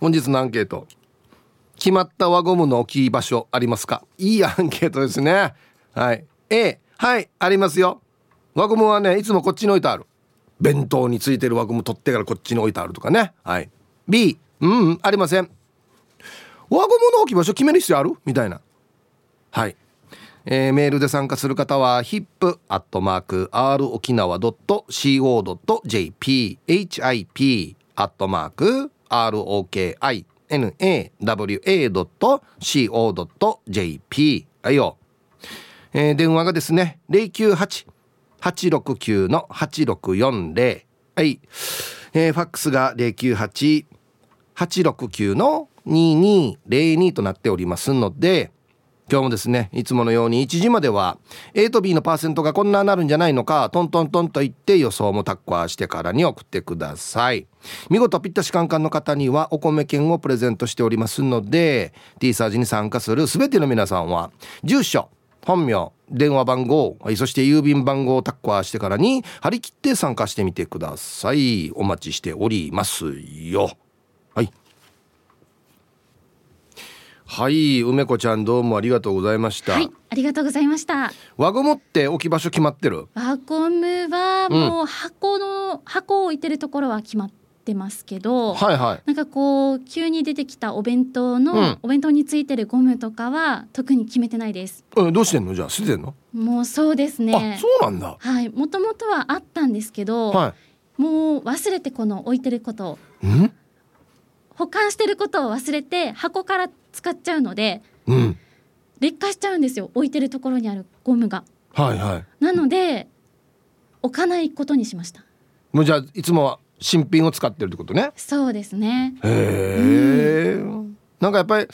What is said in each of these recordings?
本日のアンケート。決まった輪ゴムの置き場所ありますか？いいアンケートですね。はい。A はいありますよ。輪ゴムはねいつもこっちに置いてある。弁当についてる輪ゴム取ってからこっちに置いてあるとかね。はい。B うん、うん、ありません。輪ゴムの置き場所決める必要ある？みたいな。はい。えー、メールで参加する方は hip.r 沖縄 .co.jp hip アットマーク ROKINAWA.co.jp はいよ、えー、電話がですね098-869の8640はい、えー、ファックスが098-869の2202となっておりますので今日もですねいつものように1時までは A と B のパーセントがこんななるんじゃないのかトントントンと言って予想もタッカーしてからに送ってください。見事ぴったしカンカンの方にはお米券をプレゼントしておりますので T サージに参加する全ての皆さんは住所本名電話番号そして郵便番号をタッカーしてからに張り切って参加してみてください。お待ちしておりますよ。はい。梅子ちゃんどうもありがとうございました。はいありがとうございました。輪ゴムって置き場所決まってる？輪ゴムはもう箱の、うん、箱を置いてるところは決まってますけど、はいはい、なんかこう急に出てきたお弁当の、うん、お弁当についてるゴムとかは特に決めてないです。えどうしてんの？じゃあ捨ててんの？もうそうですね。あそうなんだ。はいもともとはあったんですけど、はい、もう忘れてこの置いてることん？保管してることを忘れて箱から使っちゃうので、うん、劣化しちゃうんですよ置いてるところにあるゴムが。はいはい、なので置かないことにしました。もうじゃあいつもは新品を使ってるってことね。そうですね。へえ、うん、なんかやっぱり、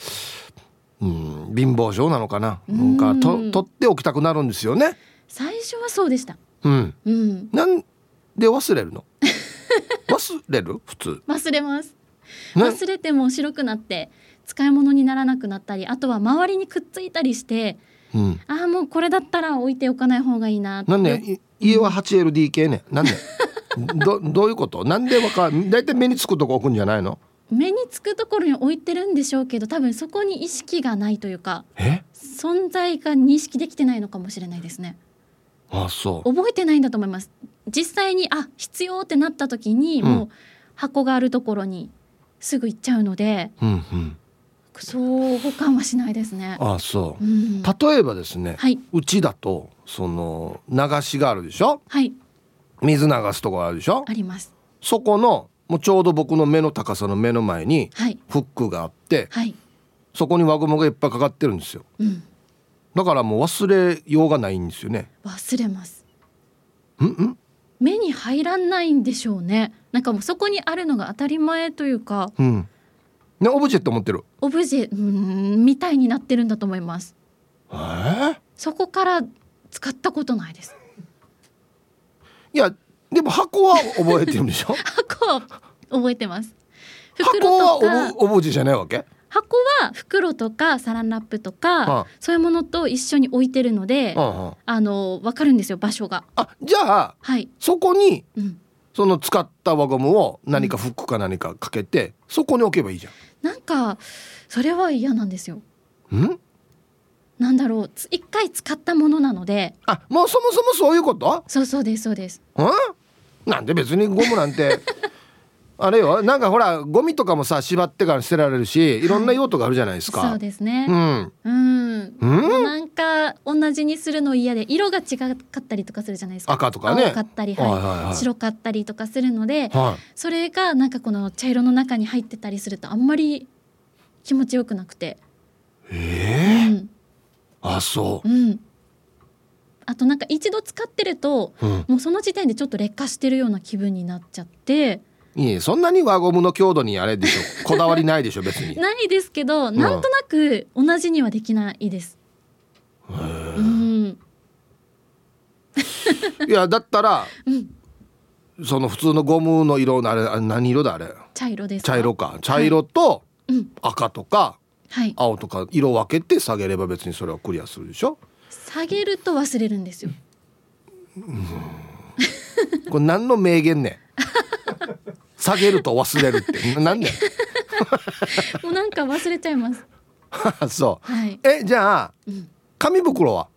うん、貧乏症なのかな。なんかと取っておきたくなるんですよね。最初はそうでした。うん。うん。なんで忘れるの？忘れる？普通。忘れます。忘れても白くなって使い物にならなくなったりあとは周りにくっついたりして、うん、ああもうこれだったら置いておかない方がいいななんで家は 8LDK ね。なんで？どどういうこと？なんでわか大体目につくとこ置くんじゃないの？目につくところに置いてるんでしょうけど多分そこに意識がないというか存在が認識できてないのかもしれないですね。あそう。覚えてないんだと思います。実際にあ必要ってなった時に、もう箱があるところにすぐ行っちゃうので、うんうんそう保管はしないですね。あそう、うん、例えばですね、はい、うちだとその流しがあるでしょ？はい。水流すとこあるでしょ？あります。そこのもうちょうど僕の目の高さの目の前にフックがあって、はい、そこに輪ゴムがいっぱいかかってるんですよ。うん、だからもう忘れようがないんですよね。忘れます。うんうん。目に入らないんでしょうね。なんかもうそこにあるのが当たり前というか。うん。ね、オブジェって思ってる？オブジェうんみたいになってるんだと思います。え？ー、そこから使ったことないです。いやでも箱は覚えてるんでしょ？箱は覚えてます。箱はオブジェじゃないわけ？箱は袋とかサランラップとか、はあ、そういうものと一緒に置いてるので、はあ、あ。の分かるんですよ場所が。あじゃあ、はい、そこに、うん、その使った輪ゴムを何かフックか何かかけて、うん、そこに置けばいいじゃん。なんかそれは嫌なんですよ。ん？なんだろう。一回使ったものなので。あもうそもそもそういうこと？そうそうですそうです。うん？なんで別にゴムなんて。あれよなんかほらゴミとかもさ縛ってから捨てられるしいろんな用途があるじゃないですか、はい、そうですね。うんうん。うんなんか同じにするの嫌で色が違かったりとかするじゃないですか。赤とかね。青かったり、はい。はいはい、白かったりとかするので、はい、それがなんかこの茶色の中に入ってたりするとあんまり気持ちよくなくて。ええー？うん、あそう。うん。あとなんか一度使ってると、うん、もうその時点でちょっと劣化してるような気分になっちゃっていえそんなに輪ゴムの強度にあれでしょ こだわりないでしょ別に。ないですけど、なんとなく同じにはできないです。うん。いやだったら、うん、その普通のゴムの色のあれあれ何色だあれ？茶色です茶色か。茶色と赤とか、はい、青とか色分けて下げれば別にそれはクリアするでしょ？下げると忘れるんですよ。これ何の名言ね 下げると忘れるって。なんで もうなんか忘れちゃいます。そう、はい、えじゃあ、うん、紙袋は？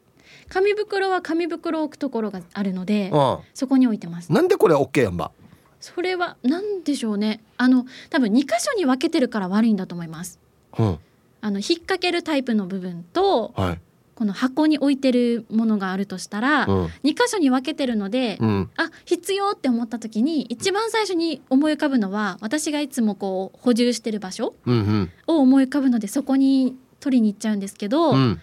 紙袋は紙袋を置くところがあるので、うん、そこに置いてます。なんでこれ OK やんば？それは何でしょうね。あの多分2箇所に分けてるから悪いんだと思います、うん、あの引っ掛けるタイプの部分と、はい、この箱に置いてるものがあるとしたら、うん、2箇所に分けてるので、うん、あ必要って思った時に一番最初に思い浮かぶのは私がいつもこう補充してる場所を思い浮かぶのでそこに取りに行っちゃうんですけど、うん、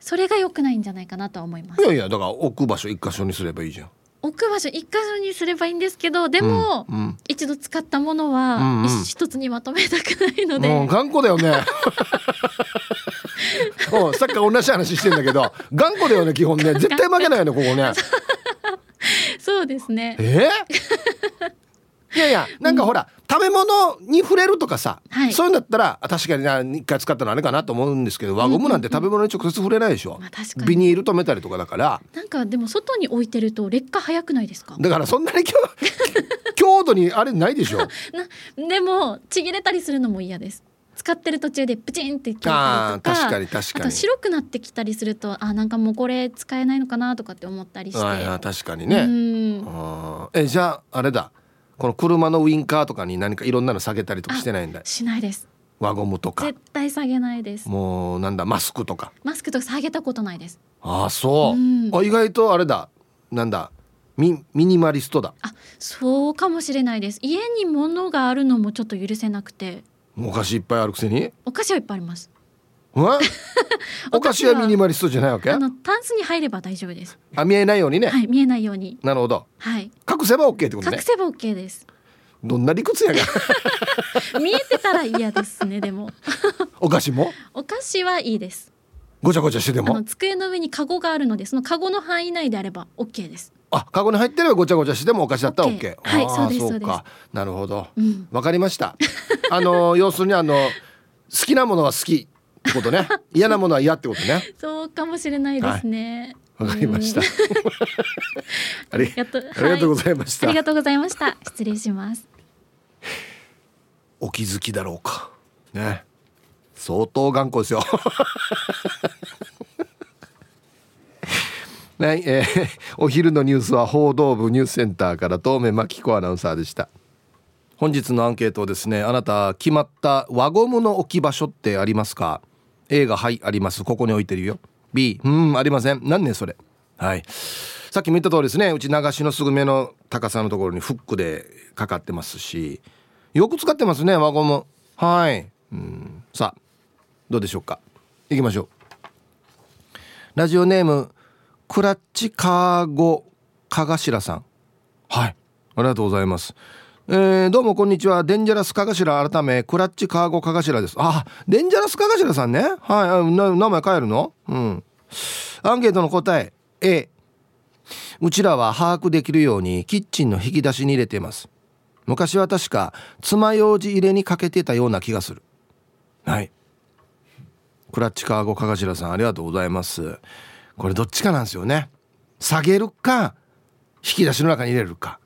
それが良くないんじゃないかなと思います。いやいやだから置く場所1箇所にすればいいじゃん。置く場所一箇所にすればいいんですけどでも、うんうん、一度使ったものは、うんうん、一つにまとめたくないので。もう頑固だよね うさっきから同じ話してんだけど頑固だよね基本ね。絶対負けないよねここね。そうですね。え？ーいやいやなんかほら、うん、食べ物に触れるとかさ、はい、そういうんだったら確かにな一回使ったのあれかなと思うんですけど輪ゴムなんて食べ物に直接触れないでしょ、うんうんうん、ビニール止めたりとかだから。なんかでも外に置いてると劣化早くないですか？だからそんなに 強度にあれないでしょ。でもちぎれたりするのも嫌です使ってる途中でプチンって切れたりとかあと白くなってきたりするとあなんかもうこれ使えないのかなとかって思ったりして、はい、確かにね。えじゃああれだ。この車のウインカーとかに何かいろんなの下げたりとかしてないんだ。しないです。輪ゴムとか。絶対下げないです。もうなんだマスクとか。マスクとか下げたことないです。ああそう、うん、あ意外とあれだ。なんだ。ミミニマリストだ。あそうかもしれないです。家に物があるのもちょっと許せなくてお菓子いっぱいあるくせに？お菓子はいっぱいあります。お 菓子はミニマリストじゃないわけ？あのタンスに入れば大丈夫です。あ見えないようにね。はい見えないように。なるほど。はい。隠せば OK ってことね。隠せば OK です。どんな理屈やが。見えてたら嫌ですねでも。お菓子も？お菓子はいいです。ごちゃごちゃしてても？机の上にカゴがあるのでそのカゴの範囲内であれば OK ですあ、カゴに入ってればごちゃごちゃしてもお菓子だったら OK。はい、そうですそうか。なるほど。わ、うん、かりました。あの要するにあの好きなものは好きってことね。嫌なものは嫌ってことね。そうかもしれないですね。わ、はい、かりました。ありがとうございました、ありがとうございました。失礼します。お気づきだろうか。ね。相当頑固ですよねえー、お昼のニュースは報道部ニュースセンターから東目真紀子アナウンサーでした。本日のアンケートですね。あなた決まった輪ゴムの置き場所ってありますか？A がはいあります。ここに置いてるよ。B うんありません。何ねそれ。はい。さっきも言った通りですね。うち流しのすぐ目の高さのところにフックでかかってますし。よく使ってますね輪ゴム。はい。うん。さあどうでしょうか？行きましょう。ラジオネームクラッチカーゴかがしらさん。はい。ありがとうございます。えー、どうもこんにちは。デンジャラスかがしら改めクラッチカーゴかがしらです。あデンジャラスかがしらさんね。はい名前変えるの？うん。アンケートの答え。A うちらは把握できるようにキッチンの引き出しに入れています。昔は確か爪楊枝入れにかけてたような気がする。はい。クラッチカーゴかがしらさんありがとうございますこれどっちかなんですよね。下げるか引き出しの中に入れるか。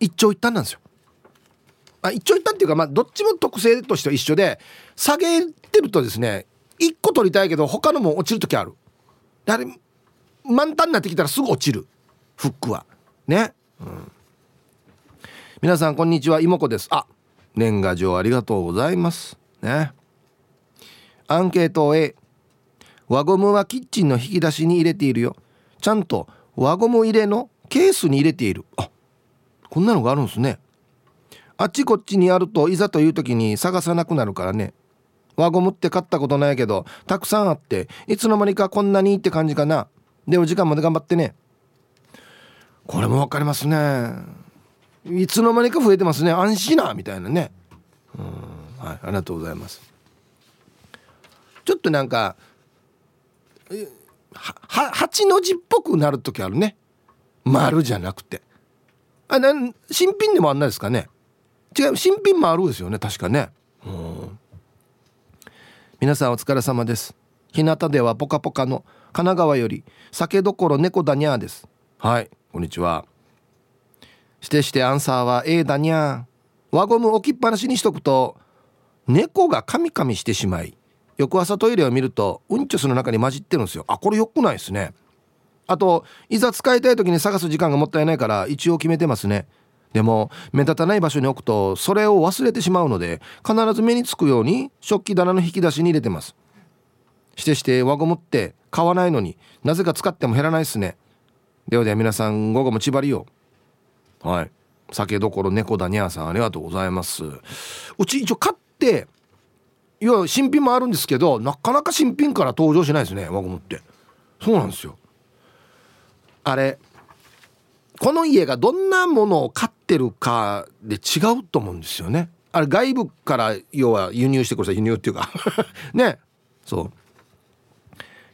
一長一短なんですよ。あ一長一短っていうか、まあ、どっちも特性としては一緒で下げてるとですね1個取りたいけど他のも落ちる時ある。やはり満タンになってきたらすぐ落ちる。フックは。ね、うん、皆さんこんにちは。妹子です。あ年賀状ありがとうございます。ね。アンケート A 輪ゴムはキッチンの引き出しに入れているよ。ちゃんと輪ゴム入れのケースに入れている。あこんなのがあるんですね。あっちこっちにあるといざという時に探さなくなるからね。輪ゴムって買ったことないけどたくさんあっていつの間にかこんなにって感じかな。でお時間まで頑張ってね。これも分かりますね。いつの間にか増えてますね。安心なみたいなね。うん。はいありがとうございます。ちょっとなんかは八の字っぽくなる時あるね。丸じゃなくて。あなん新品でもあんないですかね。違う新品もあるですよね。確かね。うん。皆さんお疲れ様です。日向ではポカポカの神奈川より酒どころ猫だにゃーです。はいこんにちは。してしてアンサーは A だにゃー。輪ゴム置きっぱなしにしとくと猫がカミカミしてしまい翌朝トイレを見るとうんちょすの中に混じってるんですよ。あこれ良くないですね。あといざ使いたい時に探す時間がもったいないから一応決めてますね。でも目立たない場所に置くとそれを忘れてしまうので必ず目につくように食器棚の引き出しに入れてます。してして輪ゴムって買わないのになぜか使っても減らないっすね。ではでは皆さん午後も千張りよはい。酒どころ猫だにゃーさんありがとうございます。うち一応買っていや新品もあるんですけどなかなか新品から登場しないですね輪ゴムって。そうなんですよ。あれこの家がどんなものを買ってるかで違うと思うんですよね。あれ外部から要は輸入してください輸入っていうか。ね。そう。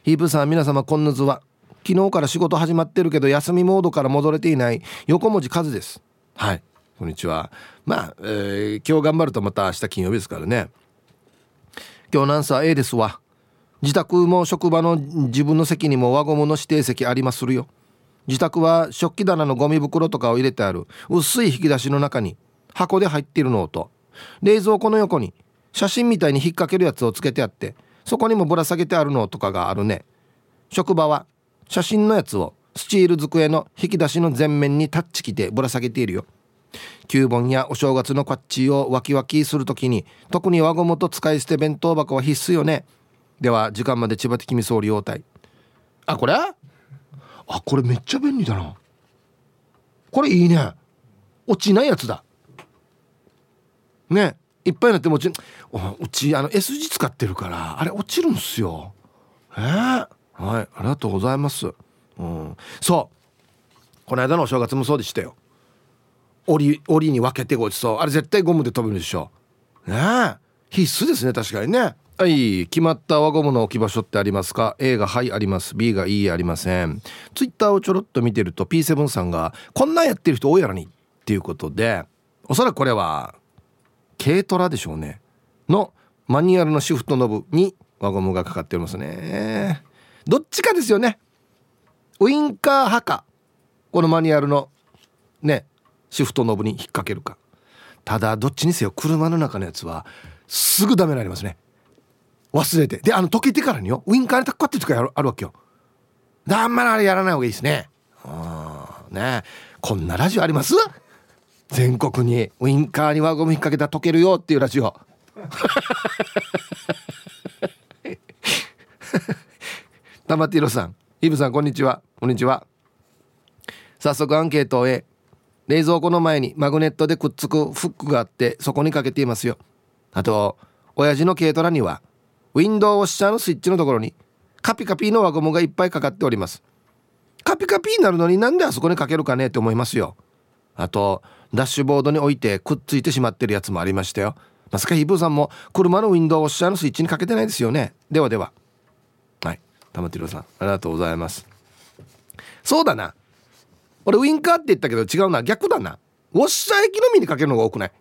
ヒープさん皆様こんな図は。昨日から仕事始まってるけど休みモードから戻れていない横文字数です。はい。こんにちは。まあ、えー、今日頑張るとまた明日金曜日ですからね。今日なんさ A ですわ。自宅も職場の自分の席にも輪ゴムの指定席ありまするよ。自宅は食器棚のゴミ袋とかを入れてある。薄い引き出しの中に。箱で入っているのと冷蔵庫の横に。写真みたいに引っ掛けるやつをつけてあって。そこにもぶら下げてあるのとかがあるね。職場は。写真のやつを。スチール机の引き出しの前面にタッチきてぶら下げているよ。旧盆やお正月のこっちをワキワキするときに特に輪ゴムと使い捨て弁当箱は必須よね。では時間まで千葉的み総理応対あこれ？あこれめっちゃ便利だな。これいいね。落ちないやつだ。ね。いっぱいになってもちうちあの S 字使ってるからあれ落ちるんすよ。えー、はいありがとうございます。うん。そう。この間のお正月もそうでしたよ。折折に分けてごちそうあれ絶対ゴムで飛ぶでしょ。ねえ。必須ですね確かにね。はい決まった輪ゴムの置き場所ってありますか？A がはいあります。B がいいありません。ツイッターをちょろっと見てると P7 さんがこんなんやってる人多いやろにっていうことでおそらくこれは軽トラでしょうね。のマニュアルのシフトノブに輪ゴムがかかっておりますね。どっちかですよね。ウインカー派かこのマニュアルのねシフトノブに引っ掛けるか。ただどっちにせよ車の中のやつはすぐダメになりますね。忘れて。であの溶けてからによウインカーにタッカってとかやるあるわけよ。あんまりあれやらない方がいいですね。あね。こんなラジオあります？全国にウインカーに輪ゴム引っ掛けたら溶けるよっていうラジオ。玉ティロさん。イブさんこんにちは。こんにちは。早速アンケートを A 冷蔵庫の前にマグネットでくっつくフックがあってそこにかけていますよ。あと親父の軽トラにはウィンドウウォッシャーのスイッチのところにカピカピの輪ゴムがいっぱいかかっております。カピカピになるのになんであそこにかけるかねって思いますよ。あとダッシュボードに置いてくっついてしまってるやつもありましたよ。まさかヒープーさんも車のウィンドウウォッシャーのスイッチにかけてないですよね。ではでは。はい。玉ティロさんありがとうございます。そうだな。俺ウインカーって言ったけど違うな。逆だな。ウォッシャー液のみにかけるのが多くない？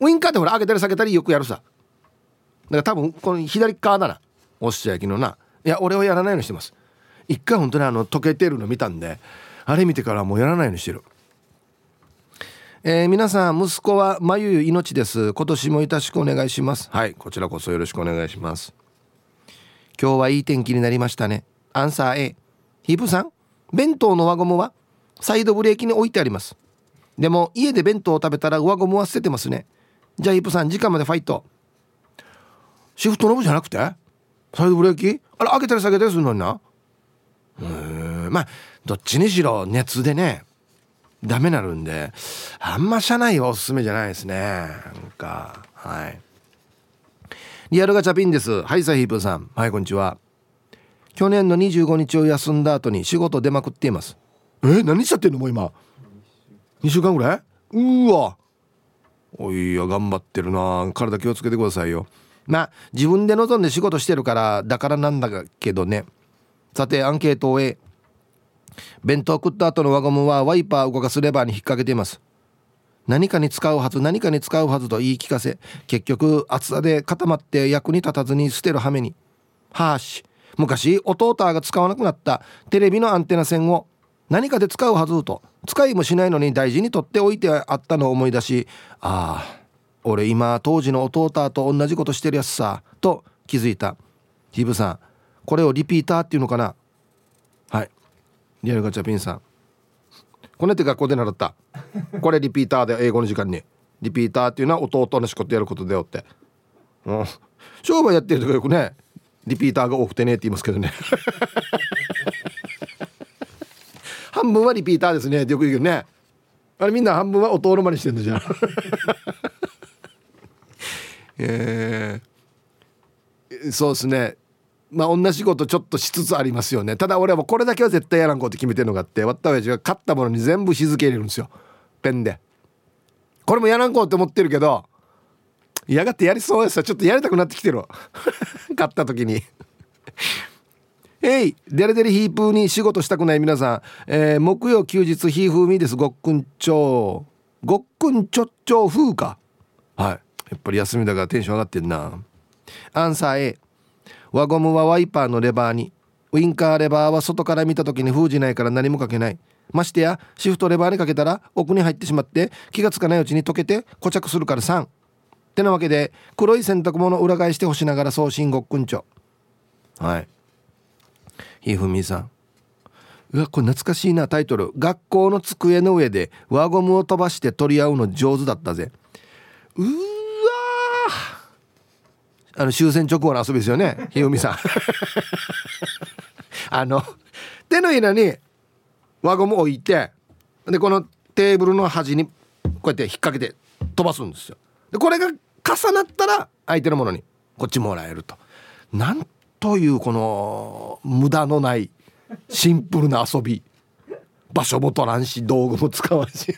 ウインカーってほら上げたり下げたりよくやるさ。だから多分この左側だな。ウォッシャー液のな。いや俺はやらないようにしてます。一回本当にあの溶けてるの見たんであれ見てからもうやらないようにしてる。えー、皆さん息子はまゆゆ命です。今年もよしくお願いします。はいこちらこそよろしくお願いします。今日はいい天気になりましたね。アンサー A ヒープさん弁当の輪ゴムは？サイドブレーキに置いてあります。でも家で弁当を食べたら上ゴムは捨ててますね。じゃあイプさん時間までファイト。シフトノブじゃなくて？サイドブレーキ？あれ開けたり下げたりするのにな。うんまあどっちにしろ熱でねダメなるんであんま車内はおすすめじゃないですね。なんかはい。リアルガチャピンです。はいサヒープさん。はいこんにちは。去年の25日を休んだ後に仕事出まくっています。え何しちゃってんのもう今？2週間ぐらい？うわ。おいや頑張ってるな。体気をつけてくださいよ。まあ自分で望んで仕事してるからだからなんだけどね。さてアンケートを終え弁当食った後の輪ゴムはワイパー動かすレバーに引っ掛けています。何かに使うはず何かに使うはずと言い聞かせ結局厚さで固まって役に立たずに捨てる羽目に。はーし。昔弟が使わなくなったテレビのアンテナ線を何かで使うはずと。使いもしないのに大事に取っておいてあったのを思い出しああ俺今当時の弟と同じことしてるやつさと気づいた。ヒブさんこれをリピーターっていうのかな？はい。リアルガチャピンさん。これって学校で習った。これリピーターで英語の時間に。リピーターっていうのは弟の仕事やることだよって。うん。商売やってるとかよくねリピーターが多くてねって言いますけどね。半分はリピーターですね。ってよく言うけどね。あれみんな半分は弟のまにしてんのじゃん。えー、そうですね。まあ同じことちょっとしつつありますよね。ただ俺はもうこれだけは絶対やらんこうって決めてるのがあって割った親父が買ったものに全部日付入れるんですよ。ペンで。これもやらんこうって思ってるけど嫌がってやりそうですちょっとやりたくなってきてる 買った時にえいデレデレヒープーに仕事したくない皆さん、えー、木曜休日ヒーフーミーです。ごっくんちょう。ごっくんちょっちょう風か。はい。やっぱり休みだからテンション上がってんな。アンサー A 輪ゴムはワイパーのレバーに。ウインカーレバーは外から見た時に封じないから何もかけない。ましてやシフトレバーにかけたら奥に入ってしまって気がつかないうちに溶けて固着するから3ってなわけで黒い洗濯物を裏返して干しながら送信ごっくんちょはい。ひふみさん。うわこれ懐かしいなタイトル「学校の机の上で輪ゴムを飛ばして取り合うの上手だったぜ」うわあの終戦直後の遊びですよねひふみさん。あの手のひらに輪ゴム置いてでこのテーブルの端にこうやって引っ掛けて飛ばすんですよ。でこれが重なったら相手のものにこっちもらえると。なんというこの無駄のないシンプルな遊び。場所も取らんし道具も使わんし。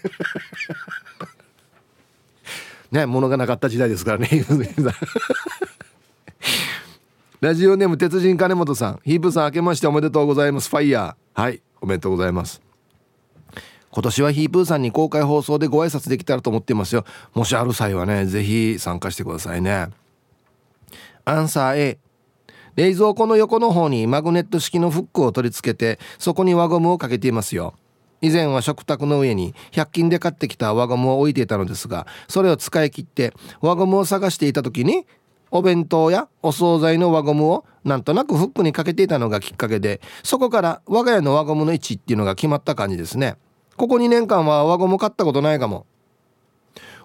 ね物がなかった時代ですからね。ラジオネーム鉄人金本さん。ヒープさん明けましておめでとうございます。ファイヤー。はいおめでとうございます。今年はヒープーさんに公開放送でご挨拶できたらと思っていますよ。もしある際はね是非参加してくださいね。アンサー A 冷蔵庫の横の方にマグネット式のフックを取り付けてそこに輪ゴムをかけていますよ。以前は食卓の上に100均で買ってきた輪ゴムを置いていたのですがそれを使い切って輪ゴムを探していた時にお弁当やお惣菜の輪ゴムをなんとなくフックにかけていたのがきっかけでそこから我が家の輪ゴムの位置っていうのが決まった感じですね。ここ2年間は輪ゴム買ったことないかも。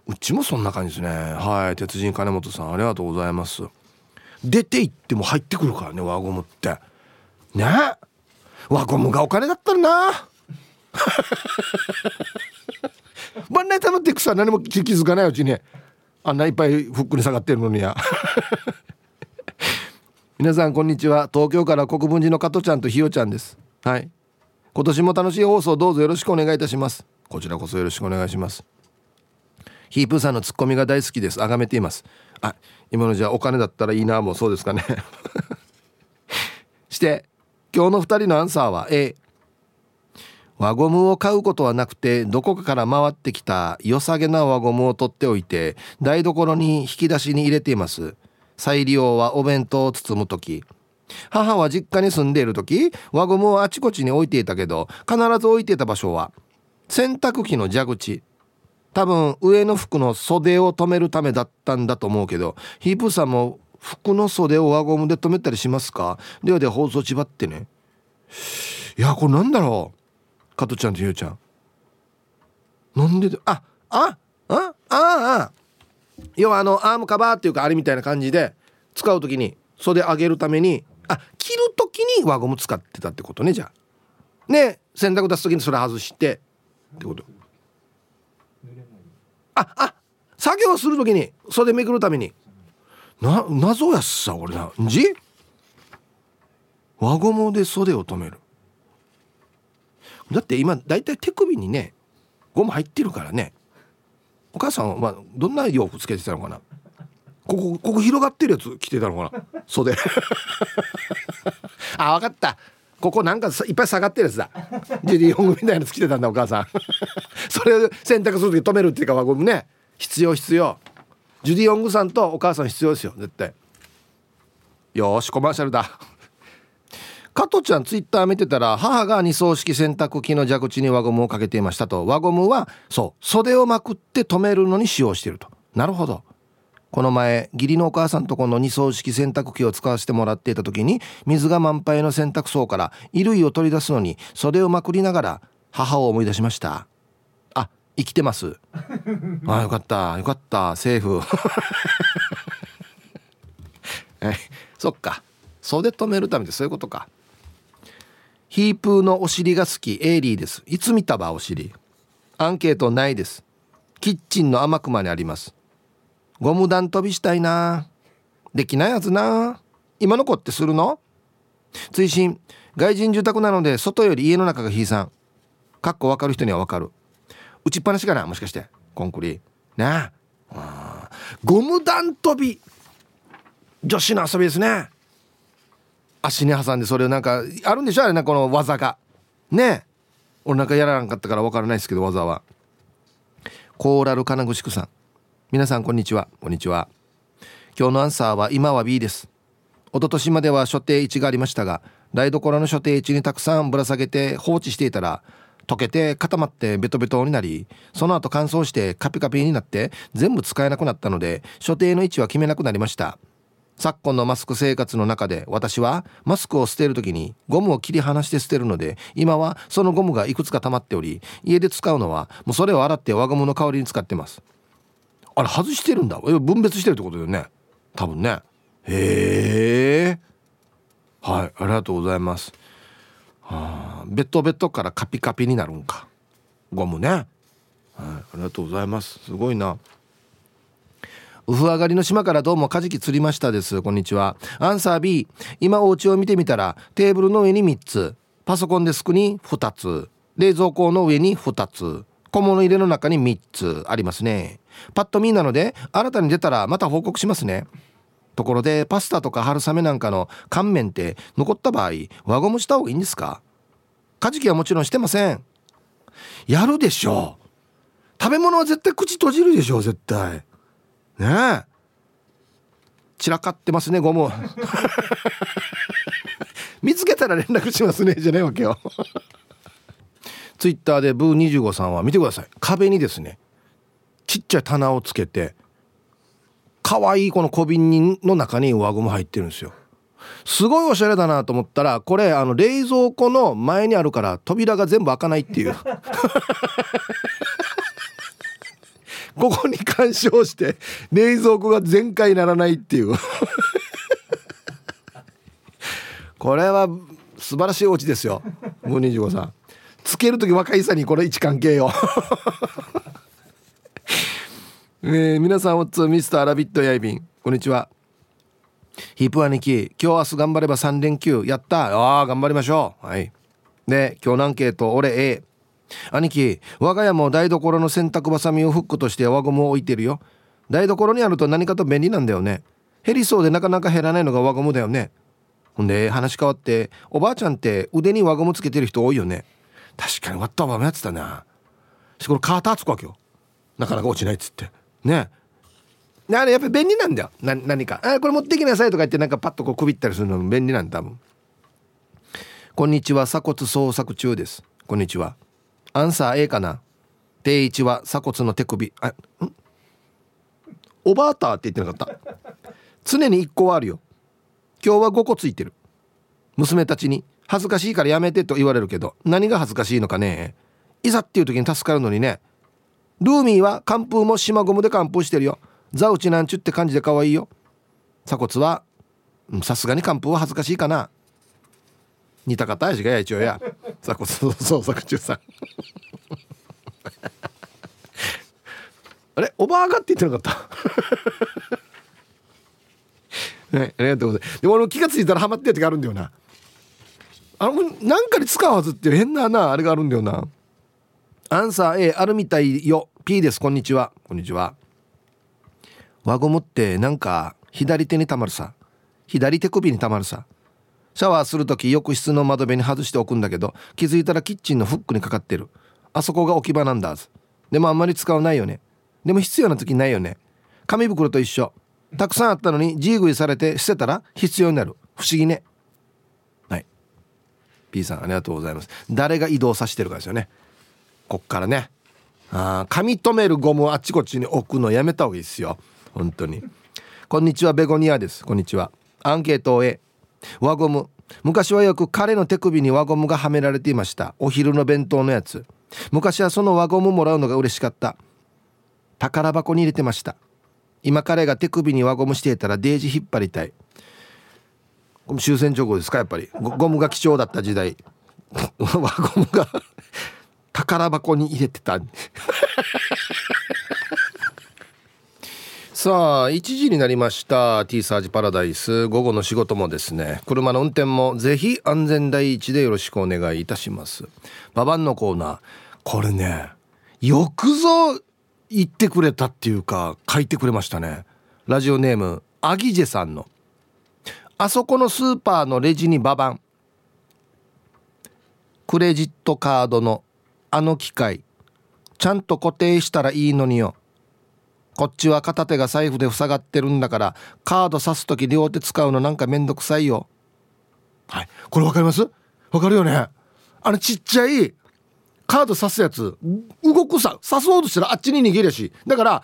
うちもそんな感じですね。はい鉄人金本さんありがとうございます。出て行っても入ってくるからね輪ゴムって。ね？輪ゴムがお金だったらな。万内溜まっていくさ何も気づかないうちにあんないっぱいフックに下がってるのにや。皆さんこんにちは。東京から国分寺の加トちゃんとひよちゃんです。はい。今年も楽しい放送どうぞよろしくお願いいたします。こちらこそよろしくお願いします。ヒープーさんのツッコミが大好きです。崇めています。あ今のじゃあお金だったらいいなもうそうですかね。して今日の2人のアンサーは A 輪ゴムを買うことはなくてどこかから回ってきた良さげな輪ゴムを取っておいて台所に引き出しに入れています。再利用はお弁当を包む時。母は実家に住んでいる時輪ゴムをあちこちに置いていたけど必ず置いていた場所は洗濯機の蛇口。多分上の服の袖を留めるためだったんだと思うけどヒープさんも服の袖を輪ゴムで留めたりしますか？ではで放送ちばってね。いやこれなんだろう？加トちゃんとゆうちゃん。なんであああああ。要はあのアームカバーっていうかあれみたいな感じで使う時に袖上げるためにあ着る時に輪ゴム使ってたってことねじゃあ。ね洗濯出す時にそれ外してってこと。ああ作業する時に袖めくるために。な謎やっさ俺な。じ？輪ゴムで袖を止める。だって今だいたい手首にねゴム入ってるからね。お母さんはどんな洋服つけてたのかな。ここここ広がってるやつ着てたのかな。袖。あ分かった。ここなんかいっぱい下がってるやつだ。ジュディ・ヨングみたいなの着てたんだお母さん。それを洗濯する時止めるっていうか輪ゴムね。必要必要。ジュディ・ヨングさんとお母さん必要ですよ絶対。よしコマーシャルだ。加トちゃんツイッター見てたら母が二層式洗濯機の蛇口に輪ゴムをかけていましたと。輪ゴムはそう袖をまくって止めるのに使用していると。なるほどこの前義理のお母さんとこの二層式洗濯機を使わせてもらっていた時に水が満杯の洗濯槽から衣類を取り出すのに袖をまくりながら母を思い出しました。あ生きてます。あよかった。よかった。セーフ。そっか。袖止めるためでそういうことか。ヒープーのお尻が好き。エイリーです。いつ見たばお尻？アンケートないです。キッチンの天熊にあります。ゴム弾飛びしたいな。できないはずな。今の子ってするの？追伸。外人住宅なので外より家の中がひいさんかっこ分かる人には分かる。打ちっぱなしかなもしかして。コンクリなあ。ゴム弾飛び。女子の遊びですね。足に挟んでそれをなんかあるんでしょ？あれなこの技が。ね俺なんかやらなかったから分からないですけど技は。コーラル金具宿さん。皆さんこんにちは。こんにちは。今日のアンサーは今は B です。一昨年までは所定位置がありましたが台所の所定位置にたくさんぶら下げて放置していたら溶けて固まってベトベトになりその後乾燥してカピカピになって全部使えなくなったので所定の位置は決めなくなりました。昨今のマスク生活の中で私はマスクを捨てる時にゴムを切り離して捨てるので今はそのゴムがいくつか溜まっており家で使うのはもうそれを洗って輪ゴムの代わりに使ってます。あれ外してるんだ。分別してるってことだよね。多分ね。へえはいありがとうございます。はあベッドベッドからカピカピになるんか。ゴムね。はいありがとうございます。すごいな。ウフ上がりの島からどうもカジキ釣りましたです。こんにちは。アンサー B 今お家を見てみたらテーブルの上に3つ。パソコンデスクに2つ。冷蔵庫の上に2つ。小物入れの中に3つ。ありますね。パッと見なので新たに出たらまた報告しますね。ところでパスタとか春雨なんかの乾麺って残った場合輪ゴムした方がいいんですか？カジキはもちろんしてません。やるでしょう。食べ物は絶対口閉じるでしょう絶対。ねえ。散らかってますねゴム。見つけたら連絡しますねじゃないわけよ。ツイッターでブー25さんは見てください。壁にですねちっちゃい棚をつけて可愛いこの小瓶の中に輪ゴム入ってるんですよ。すごいおしゃれだなと思ったらこれあの冷蔵庫の前にあるから扉が全部開かないっていう。ここに干渉して冷蔵庫が全開ならないっていう。これは素晴らしいお家ですよ。ムー25さん。つける時若いさにこれ位置関係よ。えー、皆さんおつミスターラビットやいびん。こんにちは。ヒープ兄貴今日明日頑張れば3連休。やったああ頑張りましょう。はい。で今日のアンケート俺 A 兄貴我が家も台所の洗濯ばさみをフックとして輪ゴムを置いてるよ。台所にあると何かと便利なんだよね。減りそうでなかなか減らないのが輪ゴムだよね。ほんで話変わっておばあちゃんって腕に輪ゴムつけてる人多いよね。確かに割ったばもやってたな。しこれカーターつくわけよ。なかなか落ちないっつって。ね。あれやっぱり便利なんだよ。な何か。あこれ持ってきなさいとか言ってなんかパッとこうくびったりするのも便利なんだ多分こんにちは鎖骨捜索中です。こんにちは。アンサー A かな。定位置は鎖骨の手首。あん？おばあたって言ってなかった。常に1個はあるよ。今日は5個ついてる。娘たちに恥ずかしいからやめてと言われるけど何が恥ずかしいのかね。いざっていう時に助かるのにね。ルーミーは寒風も島ゴムで寒風してるよ。ザウチなんちゅって感じで可愛いよ。鎖骨はさすがに寒風は恥ずかしいかな。似た方やしがや一応や。鎖骨捜索中さんあれおばあがって言ってなかったはいありがとうございますでも俺気が付いたらハマってる時あるんだよなあのなんかに使うはずっていう変ななあれがあるんだよなアンサー A あるみたいよ P です。こんにちは。こんにちは。輪ゴムってなんか左手にたまるさ。左手首にたまるさ。シャワーする時浴室の窓辺に外しておくんだけど気づいたらキッチンのフックにかかってる。あそこが置き場なんだでもあんまり使わないよね。でも必要な時ないよね。紙袋と一緒。たくさんあったのにジーグイされて捨てたら必要になる。不思議ね。はい。P さんありがとうございます。誰が移動させてるかですよね。こっからね。あ紙留めるゴムあっちこっちに置くのやめた方がいいですよ。本当に。こんにちはベゴニアです。こんにちは。アンケート A 輪ゴム。昔はよく彼の手首に輪ゴムがはめられていました。お昼の弁当のやつ。昔はその輪ゴムもらうのが嬉しかった。宝箱に入れてました。今彼が手首に輪ゴムしていたらデージ引っ張りたい。終戦直後ですかやっぱり。ゴムが貴重だった時代。輪ゴムが宝箱に入れてた。さあ1時になりました。T サージパラダイス。午後の仕事もですね。車の運転もぜひ安全第一でよろしくお願いいたします。ババンのコーナー。これねよくぞ言ってくれたっていうか書いてくれましたね。ラジオネームアギジェさんの。あそこのスーパーのレジにババン。クレジットカードのあの機械ちゃんと固定したらいいのによ。こっちは片手が財布で塞がってるんだからカード刺す時両手使うのなんかめんどくさいよ。はい。これ分かります？わかるよね？あのちっちゃいカード刺すやつ動くさ刺そうとしたらあっちに逃げるしだから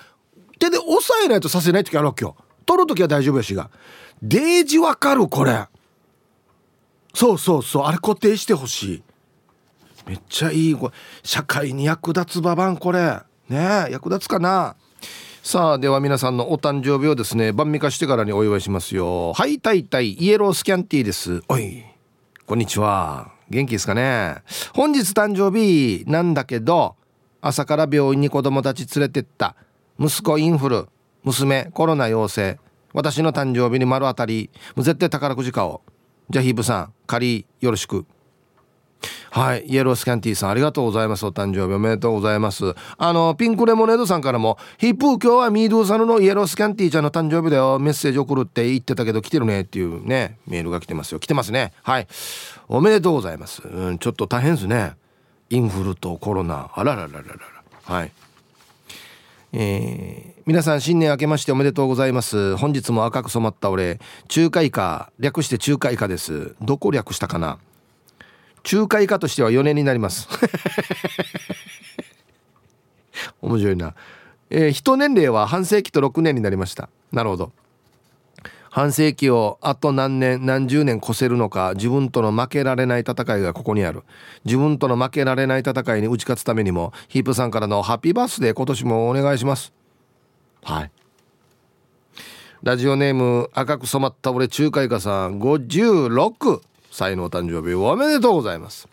手で押さえないと刺せない時あるわけよ。取る時は大丈夫やしが。デージわかるこれ。そうそうそう。あれ固定してほしい。めっちゃいいこれ。社会に役立つばばんこれ。ね役立つかな。さあでは皆さんのお誕生日をですね晩味化してからにお祝いしますよ。はいたいたいイエロースキャンティーです。おいこんにちは。元気ですかね。本日誕生日なんだけど朝から病院に子供たち連れてった息子インフル娘コロナ陽性。私の誕生日に丸当たりもう絶対宝くじ買おう。じゃあヒープさん仮よろしく。はい。イエロースキャンティーさんありがとうございます。お誕生日おめでとうございます。あのピンクレモネードさんからもヒップー今日はミードゥーサルのイエロースキャンティーちゃんの誕生日だよ。メッセージ送るって言ってたけど来てるねっていうねメールが来てますよ。来てますね。はい。おめでとうございます。うんちょっと大変ですね。インフルとコロナ。あらららららら。はい。えー、皆さん新年明けましておめでとうございます。本日も赤く染まった俺。中華以下略して中華以下です。どこ略したかな。中華以下としては4年になります。面白いな。えー、一年齢は半世紀と6年になりました。なるほど。半世紀をあと何年何十年越せるのか自分との負けられない戦いがここにある。自分との負けられない戦いに打ち勝つためにもヒープさんからのハッピーバースデー今年もお願いします。はい。ラジオネーム赤く染まった俺中華イカさん56歳のお誕生日おめでとうございます。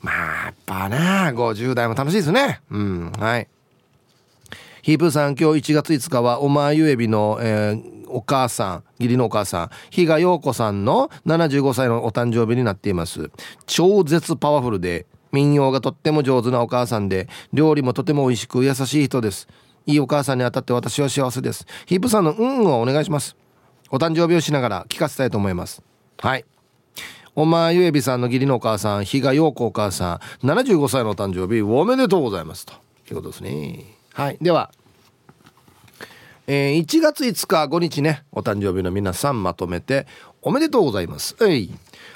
まあやっぱね50代も楽しいですね。うんはい。ヒープさん今日1月5日はおまゆえびの、えー、お母さん義理のお母さん比嘉陽子さんの75歳のお誕生日になっています。超絶パワフルで民謡がとっても上手なお母さんで料理もとても美味しく優しい人です。いいお母さんにあたって私は幸せです。ヒープさんの運をお願いします。お誕生日をしながら聞かせたいと思います。はい。お前ゆえびさんの義理のお母さん比嘉陽子お母さん75歳の誕生日おめでとうございますと。いうことですね。はい。ではえー、1月5日5日ねお誕生日の皆さんまとめておめでとうございます。えい。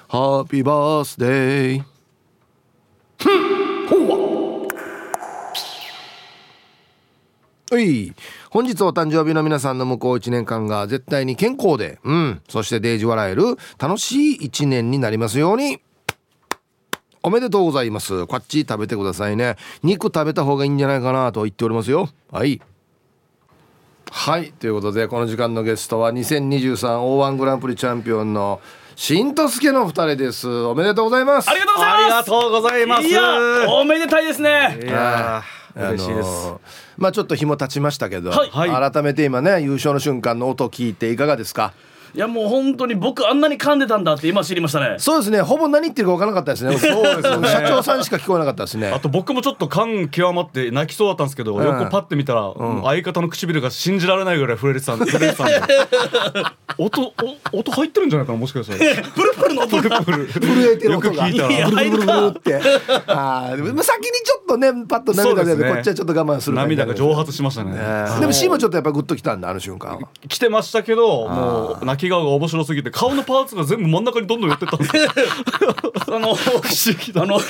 ハッピーバースデーわい。本日お誕生日の皆さんの向こう1年間が絶対に健康でうん。そしてデージ笑える楽しい1年になりますように。おめでとうございます。こっち食べてくださいね。肉食べた方がいいんじゃないかなと言っておりますよ。はい。はい。ということでこの時間のゲストは 2023O1 グランプリチャンピオンのしんとすけの二人です。おめでとうございます。ありがとうございます。ありがとうございます。いやおめでたいですね。いや嬉しいです。まあちょっと日も経ちましたけど、はい、改めて今ね優勝の瞬間の音聞いていかがですか？いやもう本当に僕あんなに噛んでたんだって今知りましたね。そうですね。ほぼ何言ってるか分からなかったですね。そうですね。社長さんしか聞こえなかったですね。あと僕もちょっと感極まって泣きそうだったんですけど、うん、横パッて見たら、うん、相方の唇が信じられないぐらい震えてたんで震えてたんで。音お音入ってるんじゃないかなもしかしたら。プルプルの音が。震えてる音が。よく聞いたら。ブルブル。ブルって。ああ先にちょっとねパッと涙出て、ね、こっちはちょっと我慢する涙が蒸発しましたね。でも C もちょっとやっぱグッときたんだあの瞬間来てましたけどもう泣き泣き顔が面白すぎて顔のパーツが全部真ん中にどんどん寄ってったんですよ。あの不思議だ。あの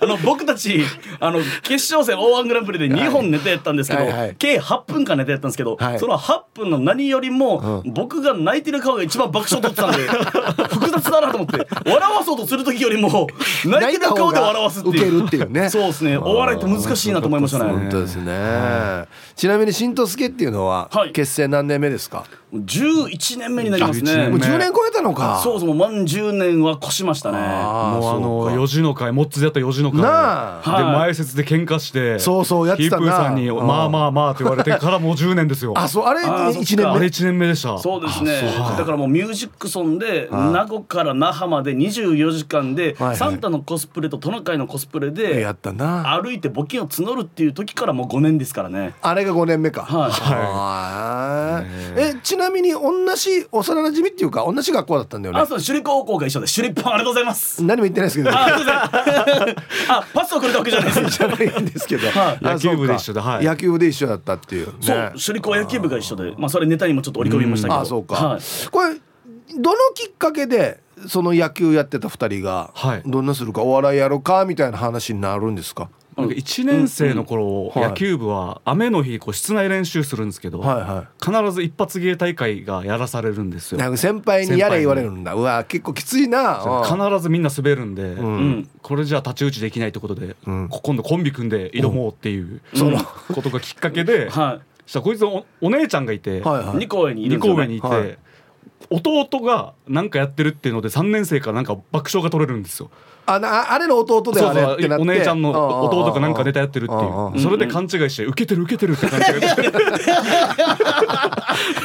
あの僕たちあの決勝戦 O−1 グランプリで2本ネタやったんですけど、はいはい。はい、計8分間ネタやったんですけど、はい、その8分の何よりも、うん、僕が泣いてる顔が一番爆笑取ってたんで 複雑だなと思って笑わそうとする時よりも泣いてる顔で笑わすっていう。っていうね。そうですね。お笑いって難しいなと思いましたね。本当ですね、はい、ちなみにしんとすけっていうのは、結成何年目ですか？11年目になりますね。もう10年超えたのか。そうそう満10年は越しましたね。もうあの四時の会モッツでやった四時の会。なあ。で前説で喧嘩してそうそうやってたな。ヒープーさんに「まあまあまあ」って言われてからもう10年ですよ。あそうあれ1年目？あれ1年目でした。そうですね。だからもうミュージックソンで名護から那覇まで24時間でサンタのコスプレとトナカイのコスプレでやったな。歩いて募金を募るっていう時からもう5年ですからね。あれが5年目か。はい。えちなみに同じ幼馴染っていうか同じ学校だったんだよね。あそう首里高校が一緒で首里パンありがとうございます。何も言ってないですけど。あ あパスをくれたわけじゃないです。じゃないんですけど、はい、野球部で一緒で、はい、野球部で一緒だったっていう、ね、そう首里高野球部が一緒でまあそれネタにもちょっと織り込みましたけど。あそうか、はい、これどのきっかけでその野球やってた2人がどんなするかお笑いやろうかみたいな話になるんですか？なんか1年生の頃、野球部は雨の日こう室内練習するんですけど、必ず一発芸大会がやらされるんですよ。なんか先輩にやれ言われるんだ。うわ結構きついな。必ずみんな滑るんで、うん、これじゃ太刀打ちできないってことで、うん、今度コンビ組んで挑もうっていう、その。ことがきっかけで、はい、したこいつおお姉ちゃんがいて、はいはい、2校上にいるんいて、はい、弟が何かやってるっていうので3年生からなんか爆笑が取れるんですよ。あなあれの弟であれってお姉ちゃんの弟がなんかネタやってるっていう。それで勘違いして受けてる受けてるって勘違いして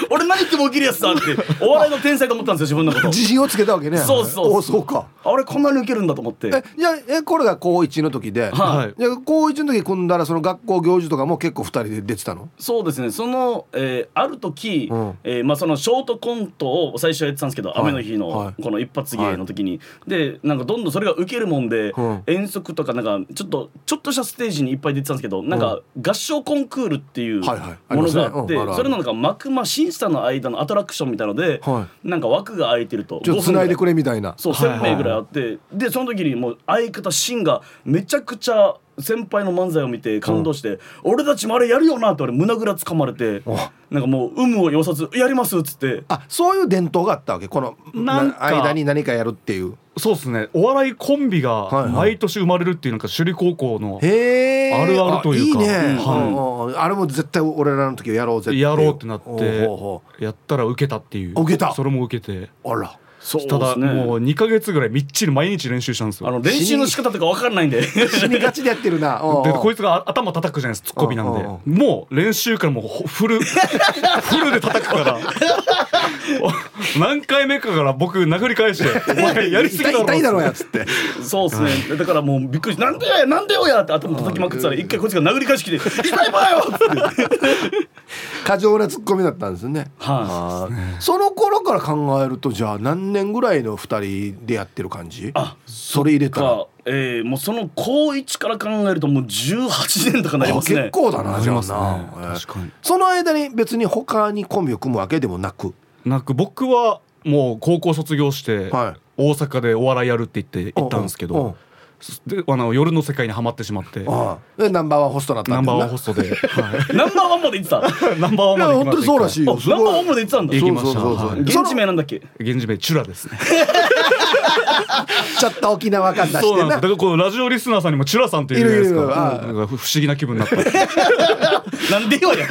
俺何言っても受けるやつだってお笑いの天才と思ったんですよ自分のこと。自信をつけたわけね。そうそうおそうか。あれこんなに受けるんだと思って。えじゃえこれが高1の時で、はい、高1の時組んだらその学校行事とかも結構2人で出てたの？そうですね。その、えー、ある時、うん、えー、まあ、そのショートコントを最初やってたんですけど、はい、雨の日のこの一発芸の時に、はい、でなんかどんどんそれが受けるもんで、うん、遠足とかなんかちょっとちょっとしたステージにいっぱい出てたんですけどなんか合唱コンクールっていうものがあって、それのなんか幕間審査の間のアトラクションみたいので、はい、なんか枠が空いてると。ちょっと繋いでくれみたいな。そう1,000名ぐらいあって、でその時にもう相方シンがめちゃくちゃ先輩の漫才を見て感動して、俺たちもあれやるよなって俺胸ぐらつかまれてなんかもう有無を要さず「やります」っつって。あそういう伝統があったわけ？この間に何かやるっていう。そうですね。お笑いコンビが毎年生まれるっていうなんか首里高校のあるあるというか。いいね、はい、あれも絶対俺らの時はやろうぜやろうってなってやったら受けたっていう。受けた。それも受けて。あらそうただもう2か月ぐらいみっちり毎日練習したんですよ。あの練習の仕方とか分かんないんで。死にがちでやってるな。でこいつが頭叩くじゃないですかツッコミなんで。もう練習からもうフル フルで叩くから。何回目かから僕殴り返して「お前やりすぎだろ」痛いだろうやつって。そうですね。だからもうびっくりして「なんでやなんでよや」って頭叩きまくってたら一回こいつが殴り返しきて「痛いばよ!」って。過剰なツッコミだったんですね。はい、その頃から考えるとじゃあ何年ぐらいの2人でやってる感じ？あそれ入れたら。えー、もうその高1から考えるともう18年とかなりますね。結構だなじゃあな、確かに。その間に別に他にコンビを組むわけでもなく？なく。僕はもう高校卒業して、大阪でお笑いやるって言って行ったんですけど、であの夜の世界にはまってしまって。でナンバーワンホストだったナンバーワンホストで、はい、ナンバーワンまで行ってた。ナンバーワンまで行きました。本当にそうらしいよ。ナンバーワンまで行ってたんだ。行きました。そうそうそう現地名なんだっけ？現地名チュラですね。ちょっと沖縄感出してな。だからこのラジオリスナーさんにもチュラさんっていうじゃないですか不思議な気分になった。なんでよや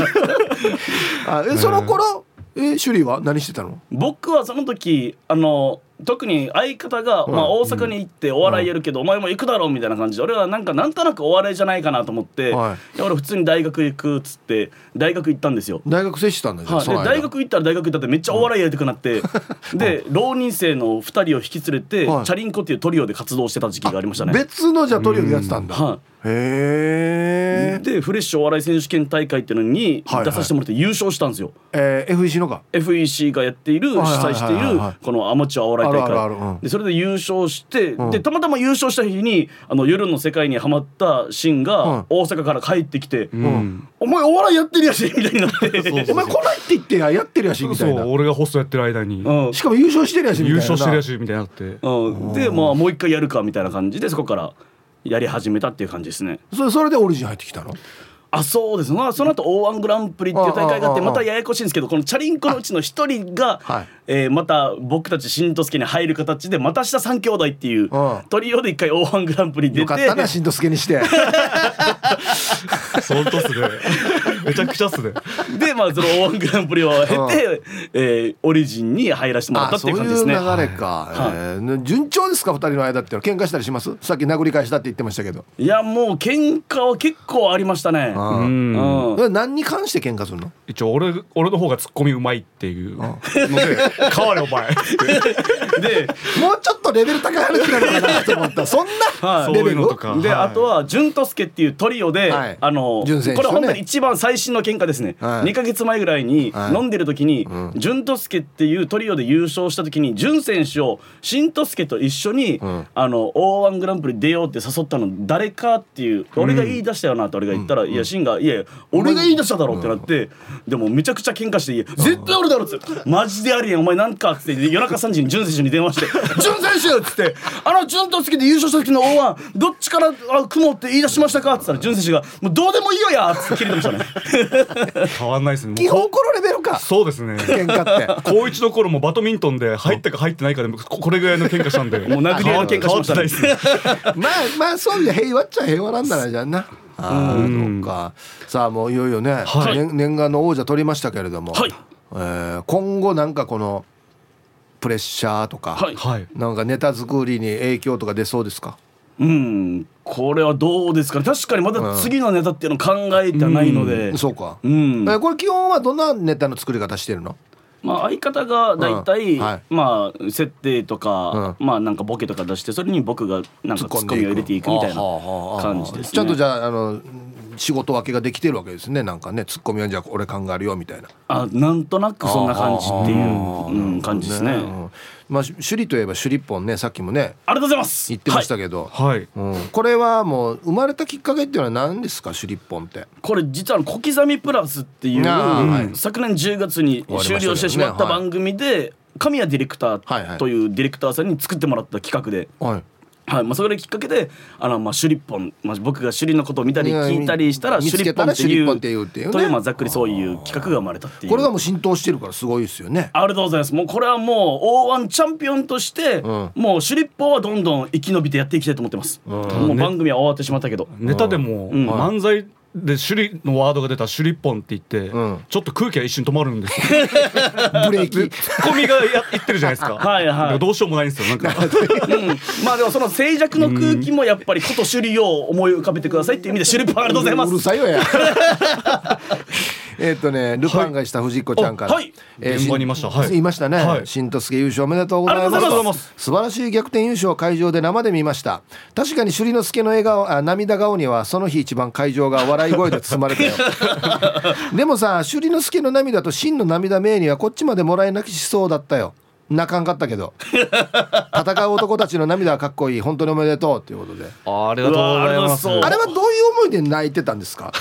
あその頃えシュリーは何してたの？僕はその時あの特に相方が、まあ、大阪に行ってお笑いやるけど、お前も行くだろうみたいな感じで俺はなんかなんとなくお笑いじゃないかなと思って、はい、俺普通に大学行くっつって大学行ったんですよ。大学接したんだはい、で大学行ったら大学行ったってめっちゃお笑いやりたくなって、で浪人生の2人を引き連れて、チャリンコっていうトリオで活動してた時期がありましたね。別のじゃトリオでやってたんだ、はいへえでフレッシュお笑い選手権大会っていうのに出させてもらって優勝したんですよ、えー、FEC のか？FEC がやっている主催しているこのアマチュアお笑い大あるあるあるうん。会でそれで優勝してん。でたまたま優勝した日にあの夜の世界にハマったシンうん。が大阪から帰ってきてうん「お前お笑いやってるやし」みたいになって。お前来ないって言ってややってるやしみたそいうな俺がホストやってる間に。うん。しかも優勝してるやしみたいな。優勝してるやしみたいになって。うん、でまあもう一回やるかみたいな感じでそこからやり始めたっていう感じですね。それそれでオリジン入ってきたの？あそうです。まあその後 O1 グランプリっていう大会があってまたややこしいんですけどこのチャリンコのうちの一人が、はい。えーまた僕たち新とすけに入る形でまた下三兄弟っていううんトリオで一回 O1 グランプリ出よかってたなしんとすけにして。相当っすねめちゃくちゃっすね。でまあその O1 グランプリを経て、えーオリジンに入らせてもらったっていう感じですね。流れか、はい。えー順調ですか？二人の間っていうのは喧嘩したりします？さっき殴り返したって言ってましたけど、いやもう喧嘩は結構ありましたね。うん。それ何に関して喧嘩するの？一応俺俺の方がツッコミうまいっていう。ので「変われお前」でもうちょっとレベル高い話なのかなと思った。そんなはい。レベル？そういで、はい。あとは潤と助っていうトリオで、はい。あのね。これ本当に一番最新の喧嘩ですね、はい2か月前ぐらいにはい飲んでる時にん潤と助っていうトリオで優勝した時に潤選手を新と助と一緒に、んあの O1 グランプリ出ようって誘ったの誰かっていう俺が言い出したよなって俺が言ったら、いや新が「いやいや俺が言い出しただろ」ってなって、でもめちゃくちゃ喧嘩して「いや絶対俺だろ」っつって「マジでありえんお前なんか」っつって夜中3時に潤選手に電話して「潤選手!」っつって「あの潤と助で優勝した時の O1 どっちからあ雲って言い出しましたか?」っつったら潤選手が「もうどうでもいいよや!」っつって切れてましたね。変わんないですね。基本このレベルか。そうですね。喧嘩って。高一の頃もバドミントンで入ったか入ってないかでここれぐらいの喧嘩したんで。もう殴り合いの喧嘩しましたね変わってないですね。まあまあそういう平和っちゃ平和なんだなじゃあな。ああそうか。さあもういよいよね、はい。念念願の王者取りましたけれども、はい。えー今後なんかこのプレッシャーとか、はい。はい。なんかネタ作りに影響とか出そうですか？うんこれはどうですかね。確かにまだ次のネタっていうの考えてはないので、そうか、うん。えーこれ基本はどんなネタの作り方してるの？まあ、相方が大体、うん。はい。まあ設定とか、まあなんかボケとか出してそれに僕がなんかツッコミを入れていくみたいな感じですね。ちゃんとじゃああの仕事分けができてるわけですね。なんかねツッコミはじゃあ俺考えるよみたいな。あなんとなくそんな感じっていううん感じですね。うんまあ首里といえば首里本ねさっきもねありがとうございます。言ってましたはいけど、はい。うん、これはもう生まれたきっかけっていうのは何ですか首里本って。これ実は小刻みプラスっていう、はい。昨年10月に終了してしまったはい。番組で神谷ディレクタはいはい。ーというディレクターさんに作ってもらった企画で。はいはい。まあ、それがきっかけであの、まあ、シュリッポン、まあ、僕がシュリのことを見たり聞いたりしたら見シュリッポンっていうっていうっていうね。というまあざっくりそういう企画が生まれたっていう。これがもう浸透してるからすごいですよね。ありがとうございます。もうこれはもう O1 チャンピオンとして、うん。もうシュリッポンはどんどん生き延びてやっていきたいと思ってます、もう番組は終わってしまったけど、ネタでもん。漫才で首里のワードが出た首里ポンって言って、うん。ちょっと空気が一瞬止まるんですよ。ブレーキ。ツッコミがや言ってるじゃないですか。はいはい。どうしようもないんですよなんか。うん、まあでもその静寂の空気もやっぱりこと首里を思い浮かべてくださいっていう意味でシュリッポンありがとうございます。うるさいよや えっとねルパンがした藤子ちゃんから、はい。えー現場にいました。はい。いましたね、はい。新とすけ優勝おめでとうございます。ありがとうございます。素晴らしい逆転優勝を会場で生で見ました。確かに首里之助の笑顔あ涙顔にはその日一番会場が笑い声で包まれたよ。でもさ首里之助の涙と真の涙目にはこっちまでもらい泣きしそうだったよ。泣かんかったけど。戦う男たちの涙はかっこいい。本当におめでとうということで。ありがとうございます。あれはどういう思いで泣いてたんですか？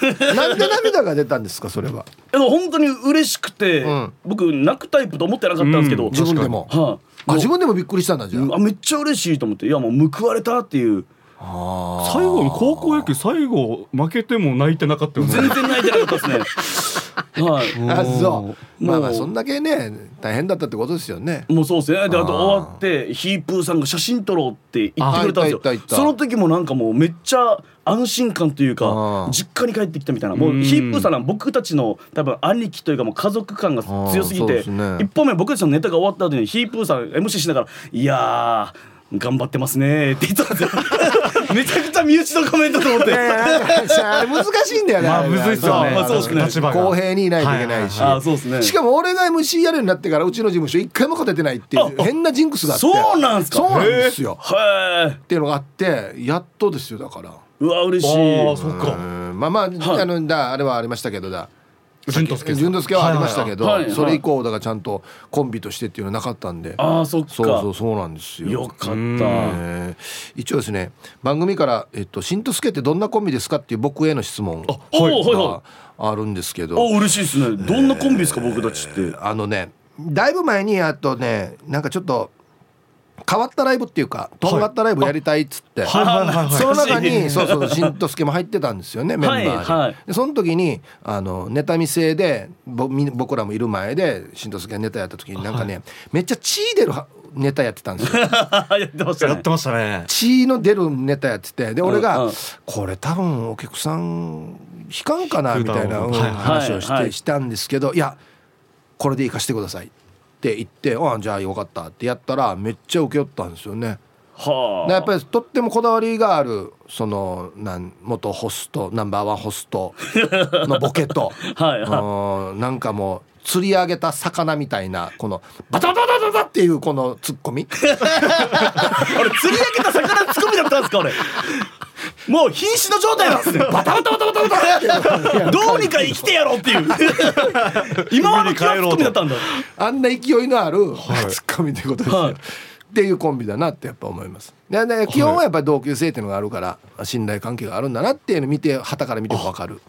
なんで涙が出たんですかそれは？でも本当に嬉しくて、ん。僕泣くタイプと思ってなかったんですけど、うん自分でも。はい、あ自分でもびっくりしたんだじゃあ。めっちゃ嬉しいと思っていやもう報われたっていう。あ最後の高校野球最後負けても泣いてなかったよね。全然泣いてなかったですねはい。あそう。まあまあそんだけね大変だったってことですよね。もうそうですね。であと終わってヒープーさんが写真撮ろうって言ってくれたんですよ。その時もなんかもうめっちゃ安心感というか実家に帰ってきたみたいな。もうヒープーさんは僕たちの多分兄貴というかもう家族感が強すぎてね。一方目僕たちのネタが終わった後にヒープーさん MC しながら「いやー頑張ってますね」って言ったんですよ。めちゃくちゃ身内のコメントと思って。難しいんだよね。まあむずいっすよね。まあそうっすね。立場が。公平にいないといけないし、あーそうですね。しかも俺が MC やるようになってからうちの事務所一回も勝ててないっていう変なジンクスがあって。そうなんすか？そうなんですよ。へえっていうのがあってやっとですよだから。うわ嬉しああいそっか。まあまあ、あのだあれはありましたけどだ潤之介さん。潤之介はありましたけど、はいはいはい。それ以降だからちゃんとコンビとしてっていうのはなかったんで。ああそっか。そうそうそうなんですよ。よかった。えー一応ですね番組から「えっと、しんとすけってどんなコンビですか?」っていう僕への質問はいはいはがあるんですけど、あ嬉しいですね。どんなコンビですか僕たちって。あのねだいぶ前にあとねなんかちょっと変わったライブっていうかとんがったライブやりたいっつって、はい その中に懐 そうそうしんとすけも入ってたんですよねメンバーに、はい。はいでその時にあのネタ見せでぼみ僕らもいる前でしんとすけがネタやった時になんかね、めっちゃ血出るはネタやってたんですよ。やってましたね。やってましたね。血の出るネタやっててで俺が、うんうん。これ多分お客さん引かんかなみたいな、うんはいはい話をして、したんですけどいやこれで行かしてください。って言って「ああじゃあよかった」ってやったらめっちゃ受け負ったんですよね。はあ。でやっぱりとってもこだわりがあるそのなん元ホストナンバーワンホストのボケと はいはうんなんかもう釣り上げた魚みたいなこのバタバタバタバタっていうこのツッコミ。俺釣り上げた魚ツッコミだったんですか俺もう瀕死の状態なんですね バタバタバタバタバタどうにか生きてやろうっていう。今までキャツッコミだったんだ。あんな勢いのあるツッコミということですよ。はい。っていうコンビだなってやっぱ思います。でで基本はやっぱり同級生っていうのがあるから信頼関係があるんだなっていうのを見て旗から見ても分かる。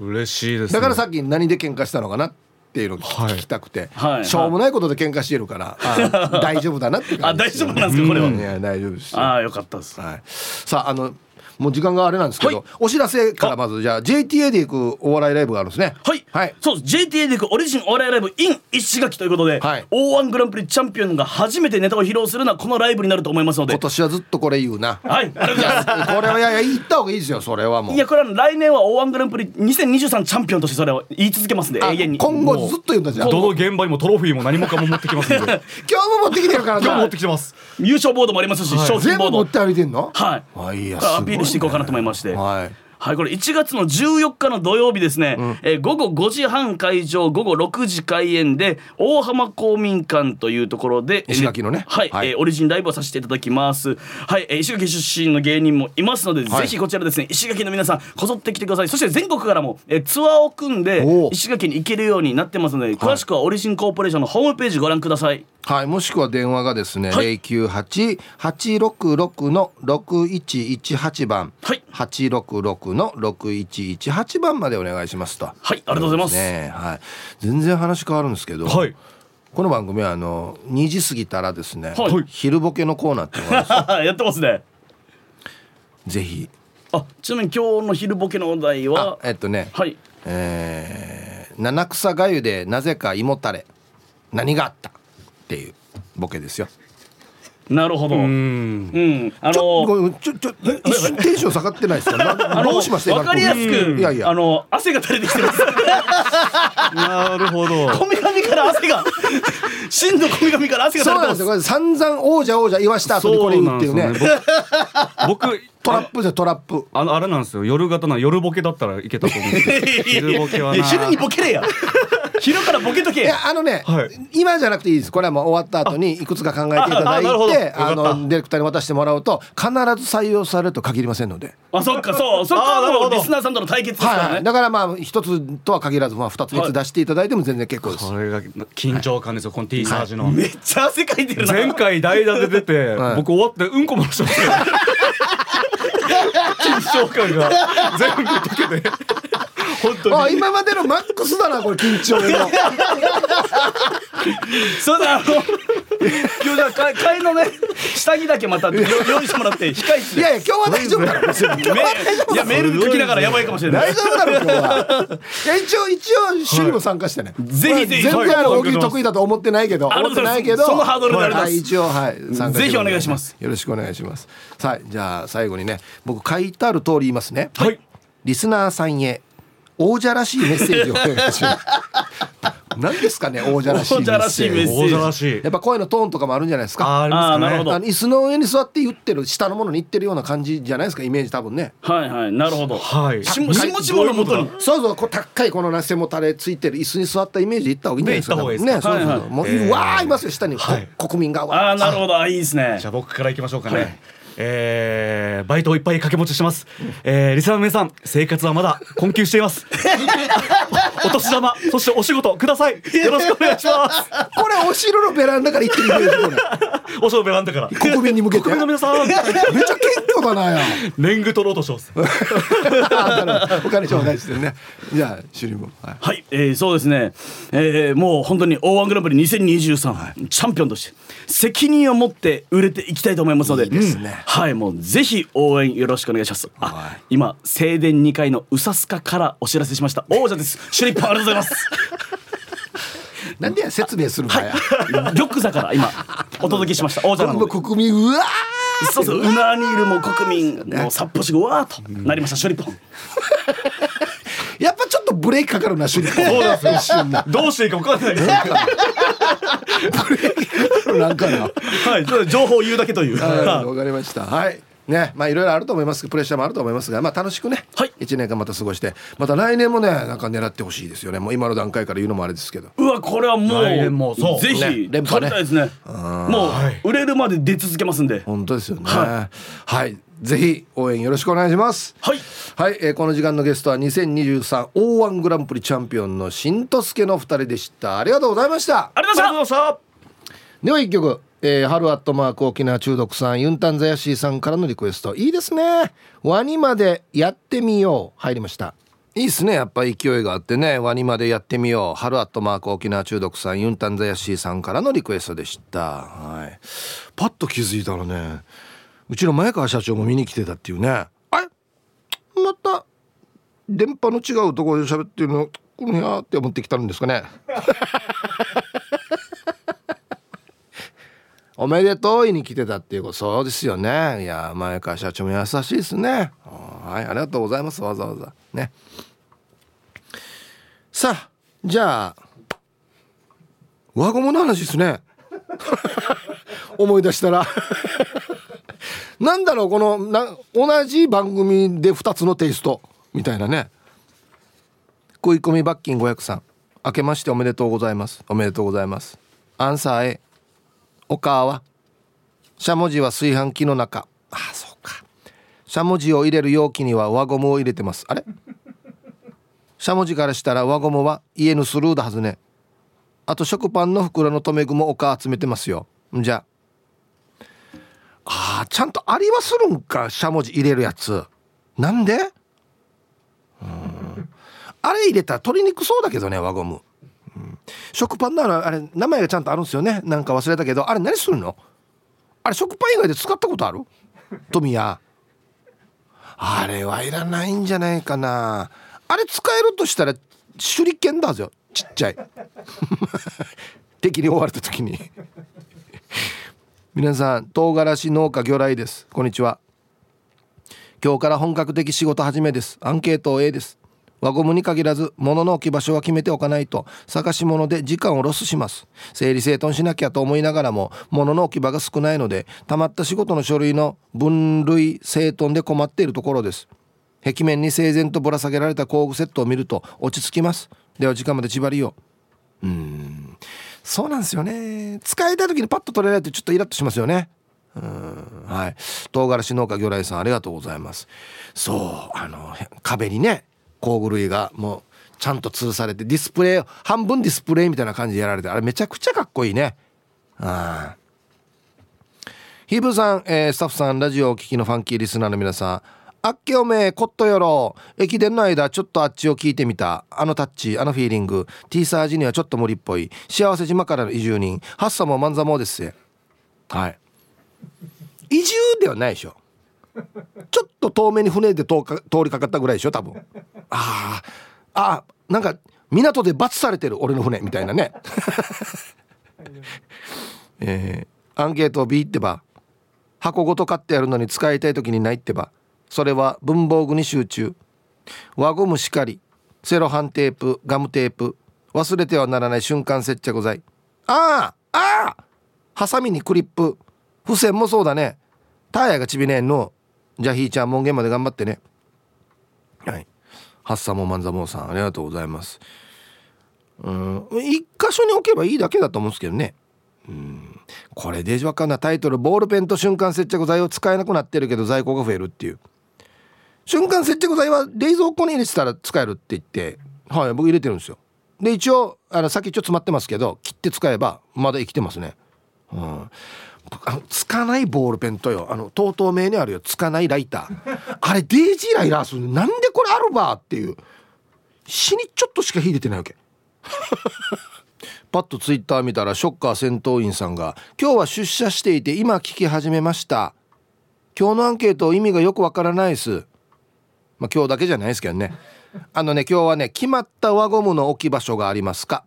嬉しいですね。だからさっき何で喧嘩したのかなっていうのを聞き,、たくて、はい。しょうもないことで喧嘩してるから、あ大丈夫だなって感じですよあ大丈夫なんですかこれは。いや大丈夫ですあよかったです。はい、さああのもう時間があれなんですけど、はい。お知らせからまずじゃあ JTA で行くお笑いライブがあるんですね。はい、はい。そうです。JTA で行くオリジンお笑いライブ in 石垣ということで、はい。O1 グランプリチャンピオンが初めてネタを披露するのはこのライブになると思いますので。今年はずっとこれ言うな。はい。ありがとうございます。これはいやいや言った方がいいですよそれはもう。いやこれは来年は O1 グランプリ2023チャンピオンとしてそれを言い続けますんで。あ永遠に今後ずっと言うんだじゃん。どの現場にもトロフィーも何もかも持ってきますんで 今日も持ってきてるから今日も持なってきてます優勝ボードもありますし、賞金ボード。持って歩いてんの？はい。あいやアピールしていこうかなと思いまして。はいはい、これ1月の14日の土曜日ですね、えー午後5時半会場午後6時開演で大浜公民館というところで石垣のね。はい、はい。えーオリジンライブをさせていただきます。はい、えー石垣出身の芸人もいますので、はい。ぜひこちらですね石垣の皆さんこぞって来てください。そして全国からも、えーツアーを組んで石垣に行けるようになってますので詳しくはオリジンコーポレーションのホームページご覧ください。はいもしくは電話がですね、はい。098-866の6118番、はい。866の6118番までお願いしますと。はいありがとうございます、ねはい。全然話変わるんですけど、はい。この番組はあの2時過ぎたらですね、はい。昼ボケのコーナーって やってますね。ぜひ。あちなみに今日の昼ボケのお題あはえっとね、はい。えー七草がゆでなぜか胃もたれ。何があった？っていうボケですよ。なるほど。ううん。んあちょのごめんちょちょ一瞬テンション下がってないですか？なあのどうしました？わかりやすくいやいや。あの汗が垂れてきてます。なるほど。こめかみから汗が真のこめかみから汗がそう垂れてます。なんですよ。これ散々王者王者言わした後にこれ言うっていうね。僕トラップじゃトラップ。あのあれなんですよ。夜型な夜ボケだったらいけたと思うんですけど 昼ボケはな。昼にボケれや。昼からボケとけいやあのね、はい。今じゃなくていいです。これはもう終わった後にいくつか考えていただいて あのディレクターに渡してもらうと必ず採用されると限りませんので、あそっかそう。そっかあなるほど。もうリスナーさんとの対決ですからね。はい、だからまあ一つとは限らずまあ二つ三つ出していただいても全然結構です、これが緊張感ですよこの T サージの。めっちゃ汗かいてるな。前回代打で出てはい。僕終わってうんこ漏らしてますよ緊張感が全部溶けて。本当に。あ今までのマックスだなこれ緊張の。そうだあの今日じゃ替えのね下着だけまたよ用意してもらって控室で。いやいや今日は大丈夫だ。ろいやメール書きながらやばいかもしれない。大丈夫だろ今日は。一応一応趣味も参加してね、ぜひぜひ。全然あのはい大喜利得意だと思ってないけど思ってないいけどそのハードルであります。はい一応はい参加ぜひお願いします。よろしくお願いします。さあじゃあ最後にね僕書いてある通り言いますね。はい。リスナーさんへ王者らしいメッセージをお願いします。何ですかね王者らしいメッセージ。王者らやっぱ声のトーンとかもあるんじゃないですか。あありますかね。なるほど。椅子の上に座って言ってる下のものに言ってるような感じじゃないですかイメージ多分ね。はいはい。なるほど。はい。しもしもしものもとに。そうそうこう高いこのな背もたれついてる椅子に座ったイメージで行った方がいいんじゃないですかね行った方がいいですかねそうそうそう、はいはいもう、えーわーいますよ下に、こはい。国民が。あわーあなるほど。あいいですね。じゃあ僕からいきましょうかね、えー、バイトをいっぱい掛け持ちしてます、えー、リスナーの皆さん生活はまだ困窮しています。お年玉そしてお仕事ください。よろしくお願いします。これお城のベランダから行ってる お城のベランダから。国民に向けて？国民の皆さん。めちゃ謙虚だなや年貢取ろうとします。お金ちょうだいですよね。じゃあ主任も。はい、はい、えー、そうですね、えー、もう本当に O1 グランプリ2023、はい、チャンピオンとして責任を持って売れていきたいと思いますので。いいですね、はい。もうぜひ応援よろしくお願いします。あ、はい、今正殿2階のうさすかからお知らせしました。王者です。シュリップありがとうございますなんで説明するかや、は座から今お届けしました。王者なので。国民うわそうそう。うなにいるも国民もう札幌市がうわーとなりました。シュリッポン。やっぱちょっとブレーキかかるなシュリッポン。そうですよ。どうしていいか分かんない。ですブレーキかかるなんかな。はい。情報を言うだけという。わかりました。はいね。まあいろいろあると思います。プレッシャーもあると思いますがまあ楽しくね、はい、1年間また過ごしてまた来年もねなんか狙ってほしいですよね。もう今の段階から言うのもあれですけど。うわこれはもうもそう。ぜひ、ね、連覇ね。たいですね。もう売れるまで出続けますんで。本当ですよね。はい、はい。ぜひ応援よろしくお願いします。はい。はい、えー、この時間のゲストは 2023O1 グランプリチャンピオンの新とすけの二人でした。ありがとうございました。ありがとうございました。では一曲えー、春アットマーク沖縄中毒さんユンタンザヤシーさんからのリクエスト。いいですね。ワニまでやってみよう。入りました。いいっすね。やっぱ勢いがあってね。ワニまでやってみよう。春アットマーク沖縄中毒さんユンタンザヤシーさんからのリクエストでした。はい。パッと気づいたらねうちの前川社長も見に来てたっていうね。あれ？また電波の違うところで喋ってるのこのやって思ってきたんですかね おめでとうに来てたっていうことそうですよね。いや前川社長も優しいですね。はいありがとうございます。わざわざ。ね。さあじゃあ輪ゴムの話ですね。思い出したら。なんだろうこのな同じ番組で2つのテイスト。みたいなね。食い込み罰金500さん。明けましておめでとうございます。おめでとうございます。アンサー A お母は。しゃもじは炊飯器の中。ああそうか。しゃもじを入れる容器には輪ゴムを入れてます。あれ？しゃもじからしたら輪ゴムは家のスルーだはずね。あと食パンの袋の留め具もお母集めてますよ。じゃ。ああちゃんとありはするんかしゃもじ入れるやつ。なんで？うん。あれ入れたら取りにくそうだけどね輪ゴム。食パンならあれ名前がちゃんとあるんですよね。なんか忘れたけど。あれ何するの？あれ食パン以外で使ったことある？富谷あれはいらないんじゃないかな。あれ使えるとしたら手裏剣だぞちっちゃい。敵に追われた時に。皆さん唐辛子農家魚雷です。こんにちは。今日から本格的仕事始めです。アンケート A です。輪ゴムに限らず物の置き場所は決めておかないと探し物で時間をロスします。整理整頓しなきゃと思いながらも物の置き場が少ないのでたまった仕事の書類の分類整頓で困っているところです。壁面に整然とぶら下げられた工具セットを見ると落ち着きます。では時間まで縛りよううん。そうなんですよね。使いたい時にパッと取れないとちょっとイラッとしますよね。うん。はい。唐辛子農家魚雷さんありがとうございます。そうあの壁にね工具類がもうちゃんと通されてディスプレイ半分ディスプレイみたいな感じでやられてあれめちゃくちゃかっこいいね。あヒブさん、えー、スタッフさんラジオを聴きのファンキーリスナーの皆さんあっけおめえこっとよろ。駅伝の間ちょっとあっちを聞いてみた。あのタッチあのフィーリング。T サージにはちょっと無理っぽい。幸せ島からの移住人。ハッサも万座もですはい。移住ではないでしょ。ちょっと遠目に船で通か通りかかったぐらいでしょ多分。ああなんか港で罰されてる俺の船みたいなね。えー、アンケートを B ってば箱ごと買ってやるのに使いたい時にないってばそれは文房具に集中。輪ゴムしかりセロハンテープガムテープ忘れてはならない瞬間接着剤。ああああハサミにクリップ。付箋もそうだね。タイヤがちびねんの。じゃあひーちゃん門限まで頑張ってね。はい。ハッサモマンザモーさんありがとうございます。うん。一箇所に置けばいいだけだと思うんですけどね。うん。これデジわかんなタイトルボールペンと瞬間接着剤を使えなくなってるけど在庫が増えるっていう。瞬間接着剤は冷蔵庫に入れてたら使えるって言ってはい僕入れてるんですよ。で一応あの先っちょ詰まってますけど切って使えばまだ生きてますね。うん。あのつかないボールペンとよ。あの TOTO 名にあるよ。つかないライター。あれデイジーライラーするなんでこれあるばっていう。死にちょっとしか秀でてないわけ。パッとツイッター見たらショッカー戦闘員さんが「今日は出社していて今聞き始めました」「今日のアンケート意味がよくわからないです」まあ今日だけじゃないですけどね。あのね今日はね決まった輪ゴムの置き場所がありますか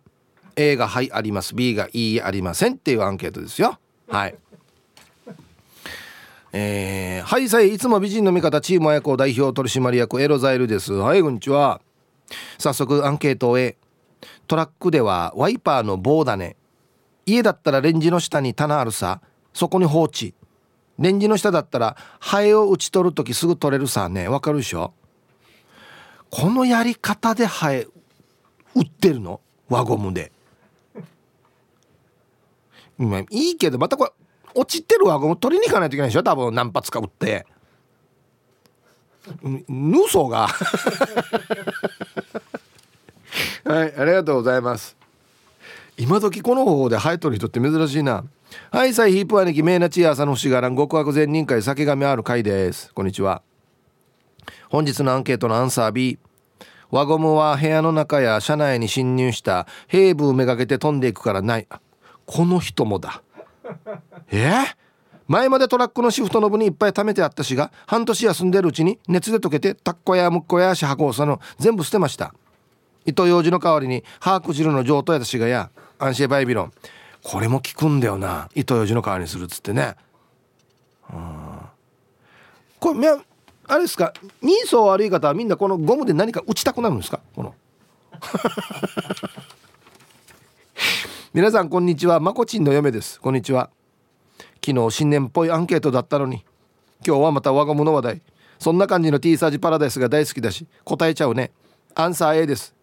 ？A が「はい」あります。B が「いい」ありませんっていうアンケートですよ。はい。えー、はいさいいつも美人の味方チーム親子代表取締役エロザイルです。はいこんにちは。早速アンケートを終えトラックではワイパーの棒だね。家だったらレンジの下に棚あるさ。そこに放置。レンジの下だったらハエを打ち取る時すぐ取れるさね。わかるでしょ？このやり方でハエ売ってるの？輪ゴムで。いいけどまたこれ落ちてる輪ゴム取りに行かないといけないでしょ？多分何発か打って。ヌソが。はいありがとうございます。今時この方法で生えとる人って珍しいな。はいサイヒープ兄貴メイナチア朝の星がらん極悪善人会酒神ある会です。こんにちは。本日のアンケートのアンサー B 輪ゴムは部屋の中や車内に侵入した兵部めがけて飛んでいくからない。この人もだ。え、前までトラックのシフトの部にいっぱい貯めてあったしが半年休んでるうちに熱で溶けてタッコやムッコや足箱をその全部捨てました。糸ようじの代わりにハーク汁の上等やったしがやアンシェバイビロン。これも効くんだよな糸ようじの代わりにするっつってね。これあれですか？人相悪い方はみんなこのゴムで何か打ちたくなるんですか？この。皆さんこんにちは。まこちんの嫁です。こんにちは。昨日新年っぽいアンケートだったのに今日はまた我が物話題。そんな感じの T サージパラダイスが大好きだし答えちゃうね。アンサー A です。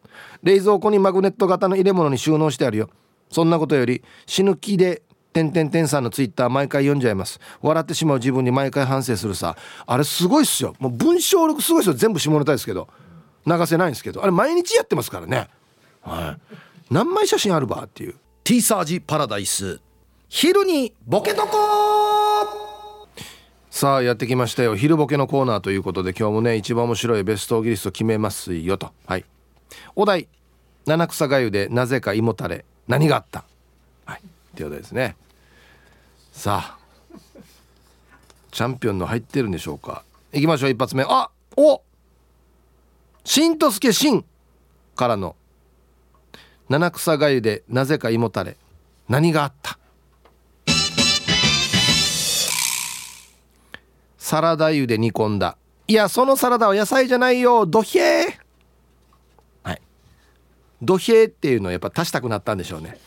冷蔵庫にマグネット型の入れ物に収納してあるよ。そんなことより死ぬ気でてんてんてんさんのツイッター毎回読んじゃいます。笑ってしまう自分に毎回反省するさ。あれすごいっすよ。もう文章力すごいっすよ。全部下ネタですけど。流せないんですけど。あれ毎日やってますからね。はい。何枚写真あるばっていう。T サージパラダイス。昼にボケとこさあやってきましたよ。昼ボケのコーナーということで今日もね一番面白いベストオギリスト決めますよと。はい。お題。七草がゆでなぜか胃もたれ。何があった。はい。っていうことですね。さあ。チャンピオンの入ってるんでしょうか。いきましょう一発目。あお！しんとすけしんからの七草がゆでなぜか胃もたれ。何があった？サラダ油で煮込んだ。いやそのサラダは野菜じゃないよ。ドヒェー。はい。ドヒェーっていうのをやっぱ足したくなったんでしょうね。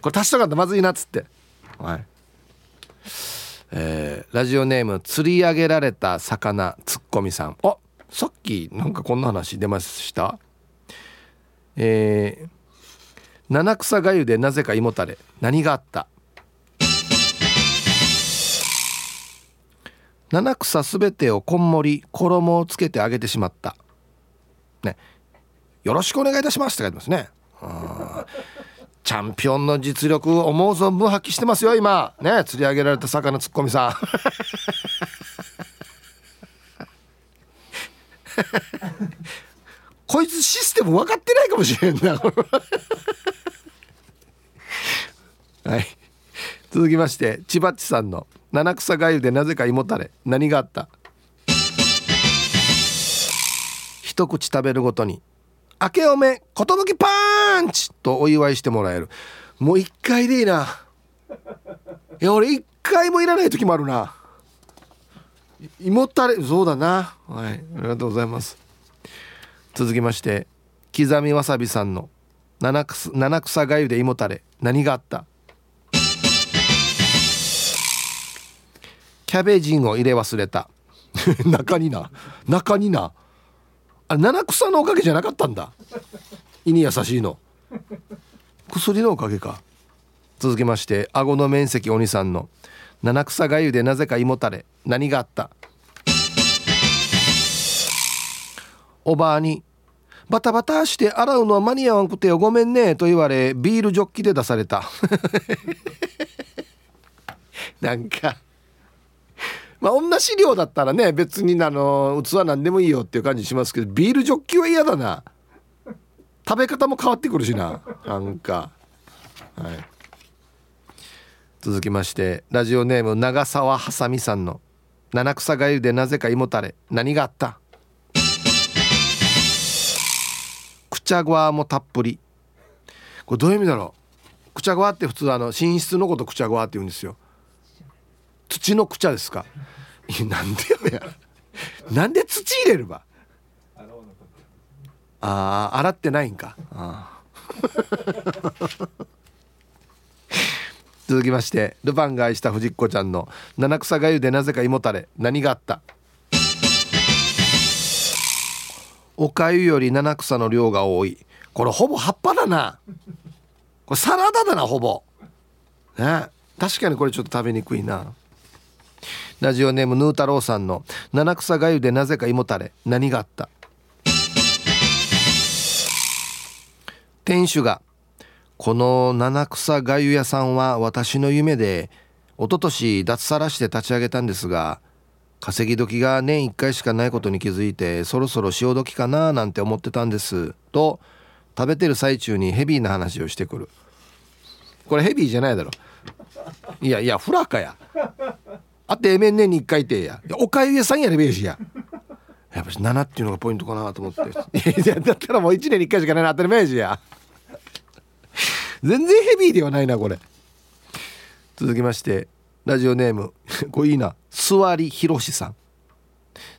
これ足したかったまずいなっつって。はい。えー、ラジオネーム釣り上げられた魚ツッコミさん。あさっきなんかこんな話出ました？えー、七草がゆでなぜか胃もたれ。何があった？七草すべてをこんもり衣をつけてあげてしまった。ね。よろしくお願いいたしますって書いてますね。チャンピオンの実力を思う存分発揮してますよ今。ね。釣り上げられた魚ツッコミさん。こいつシステム分かってないかもしれんな。はい。続きまして千葉っちさんの七草がゆでなぜか胃もたれ。何があった？一口食べるごとに「明けおめ寿パンチ!」とお祝いしてもらえる。もう一回でいいな。いや俺一回もいらない時もあるな。胃もたれそうだな。はい。ありがとうございます。続きまして刻みわさびさんの七草七草がゆで胃もたれ何があった？キャベジンを入れ忘れた。中にな。中にな。あ七草のおかげじゃなかったんだ。胃に優しいの。薬のおかげか。続きまして顎の面積お兄さんの七草がゆでなぜか胃もたれ何があった？おばあに「バタバタして洗うのは間に合わんくてよごめんね」と言われビールジョッキで出された。なんかまあ同じ量だったらね別にあの器なんでもいいよっていう感じしますけどビールジョッキは嫌だな。食べ方も変わってくるしな。なんか。はい。続きましてラジオネーム長澤はさみさんの「七草がゆでなぜか胃もたれ何があった?」くちゃごわもたっぷり。これどういう意味だろう？くちゃごわって普通あの寝室のことくちゃごわって言うんですよ。土のくちゃですか？いやなんでよやなんで土入れるば？ああ洗ってないんか。あ 続きましてルパンが愛した藤子ちゃんの七草がゆでなぜか胃もたれ。何があった？おかゆより七草の量が多い。これほぼ葉っぱだな。これサラダだなほぼ。ね。確かにこれちょっと食べにくいな。ラジオネームヌー太郎さんの七草がゆでなぜか胃もたれ。何があった？店主がこの七草がゆ屋さんは私の夢で一昨年脱サラして立ち上げたんですが稼ぎ時が年1回しかないことに気づいてそろそろ潮時かななんて思ってたんです。と食べてる最中にヘビーな話をしてくる。これヘビーじゃないだろ。いやいやフラかや。あってえめん年に1回ってや。おかゆ屋さんやれべえしや。やっぱし7っていうのがポイントかなと思って。いやだったらもう1年に1回しかないな当たり前しや。全然ヘビーではないなこれ。続きましてラジオネーム。これいいな。座りひろしさん。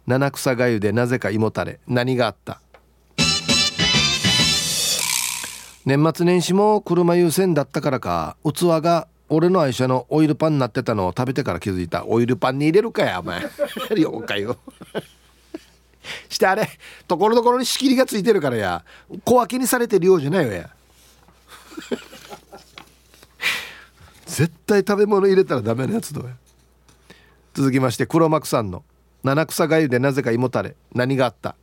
七草がゆでなぜか胃もたれ。何があった？年末年始も車優先だったからか。器が俺の愛車のオイルパンになってたのを食べてから気づいた。オイルパンに入れるかやお前。了解よ。してあれところどころに仕切りがついてるからや。小分けにされてるようじゃないよや。絶対食べ物入れたらダメなやつだよ続きまして黒幕さんの七草がゆでなぜか胃もたれ何があった？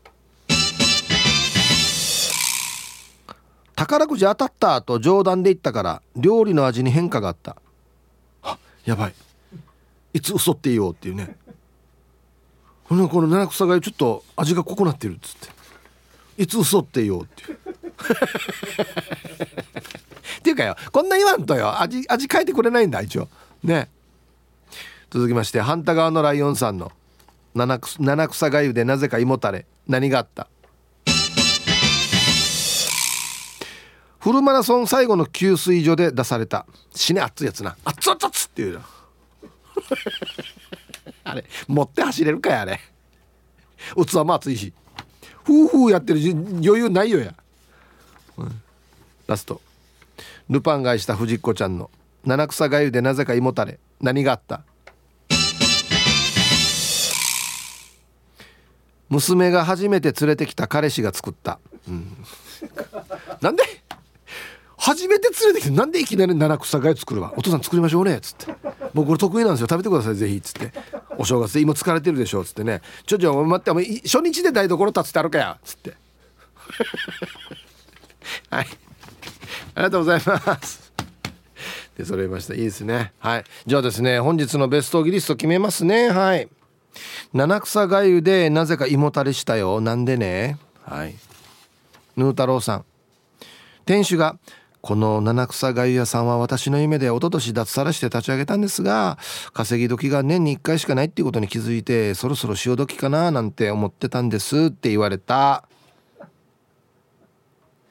宝くじ当たったと冗談で言ったから料理の味に変化があった。あやばい。いつ嘘って言おうっていうね。このこの七草がゆちょっと味が濃くなってるっつって。いつ嘘って言おうっていう。っていうかよこんな言わんとよ。味味変えてくれないんだ一応。ね。続きまして反対側のライオンさんの七草がゆでなぜか胃もたれ何があった？フルマラソン最後の給水所で出された死ね熱いやつな。熱々熱っていうの あれ持って走れるかやあれ。器も熱いし。ふうふうやってる余裕ないよや、うん、ラスト。ルパンがいした藤子ちゃんの七草がゆでなぜか胃もたれ何があった？娘が初めて連れてきた彼氏が作った、うん、なんで？初めて連れてきてなんでいきなり七草がゆ作るわ？お父さん作りましょうね。っつって。僕これ得意なんですよ。食べてください。ぜひ。っつって。お正月で今疲れてるでしょっつってね。ちょちょ待って。初日で台所立つってあるかやっつって。はい。ありがとうございます。で揃いました。いいですね。はい。じゃあですね。本日のベストギリスト決めますね。はい。七草がゆでなぜか胃もたれしたよ。なんでね？はい。ヌー太郎さん。店主がこの七草がゆ屋さんは私の夢で一昨年脱サラして立ち上げたんですが稼ぎ時が年に1回しかないっていうことに気づいてそろそろ潮時かななんて思ってたんですって言われた。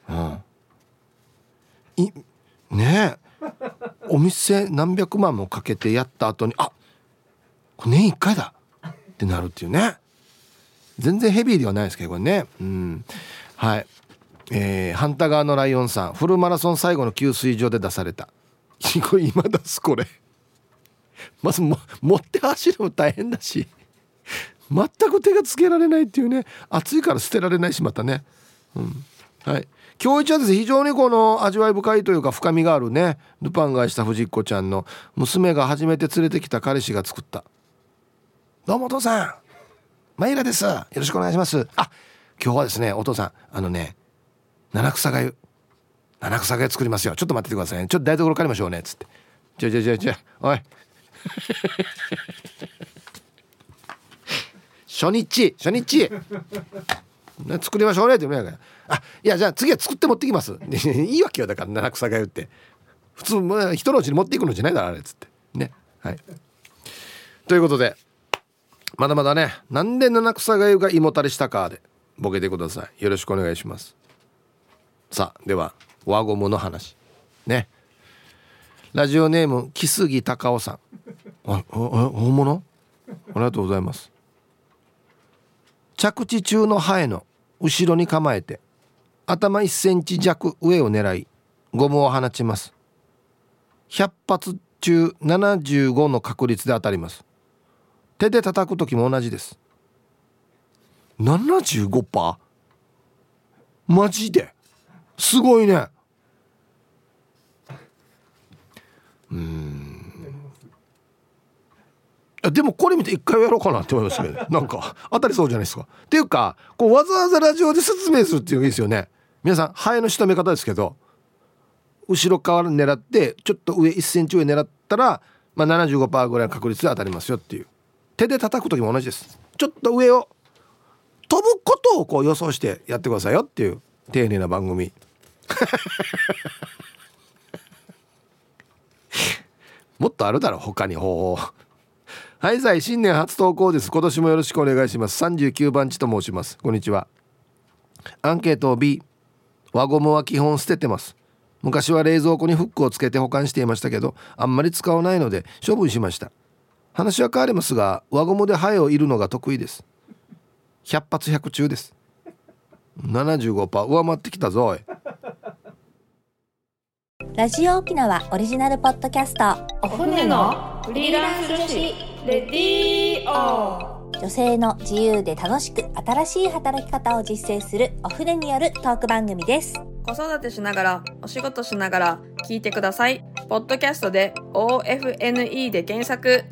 うん。いね？えお店何百万もかけてやった後にあこれ年1回だ。ってなるっていうね。全然ヘビーではないですけどこれね。うん。はい。えー、反対側のライオンさん。フルマラソン最後の給水所で出された。これ今出すこれ。まずも持って走るの大変だし。全く手がつけられないっていうね。暑いから捨てられないしまたね、うん、はい。今日一はですね非常にこの味わい深いというか深みがあるね。ルパンがした藤子ちゃんの娘が初めて連れてきた彼氏が作った。どうもお父さん。マイラです。よろしくお願いします。あ今日はですねお父さんあのね七草がゆ七草がゆ作りますよ。ちょっと待っててくださいね。ちょっと台所借りましょうね。つって。じゃじゃじゃじゃおい。初日。初日。作りましょうね。って言うからあいやじゃあ次は作って持ってきます。いいわけよだから七草がゆって。普通人のうちに持っていくのじゃないだろあれ。っつって。ね。はい。ということでまだまだねなんで七草がゆが胃もたれしたかでボケてください。よろしくお願いします。さあでは輪ゴムの話。ね。ラジオネーム木杉隆夫さん。あ本物？ありがとうございます。着地中のハエの後ろに構えて頭1センチ弱上を狙いゴムを放ちます。100発中75の確率で当たります。手で叩く時も同じです。75%マジで？すごいね。うん。でもこれ見て一回やろうかなって思いましたけど なんか当たりそうじゃないですか。っていうかこうわざわざラジオで説明するっていうのがいいですよね。皆さんハエの仕留め方ですけど後ろ側狙ってちょっと上1センチ上狙ったら、まあ、75%ぐらいの確率で当たりますよっていう手で叩く時も同じです。ちょっと上を飛ぶことをこう予想してやってくださいよっていう丁寧な番組。もっとあるだろ他に方法。はいさい新年初投稿です。今年もよろしくお願いします。39番地と申します。こんにちは。アンケート B 輪ゴムは基本捨ててます。昔は冷蔵庫にフックをつけて保管していましたけどあんまり使わないので処分しました。話は変わりますが輪ゴムでハエをいるのが得意です。100発100中です。75%上回ってきたぞラジオ沖縄オリジナルポッドキャスト。お船のフリーランス女子レディオ女性の自由で楽しく新しい働き方を実践するお船によるトーク番組です。子育てしながらお仕事しながら聞いてください。ポッドキャストで OFNE で検索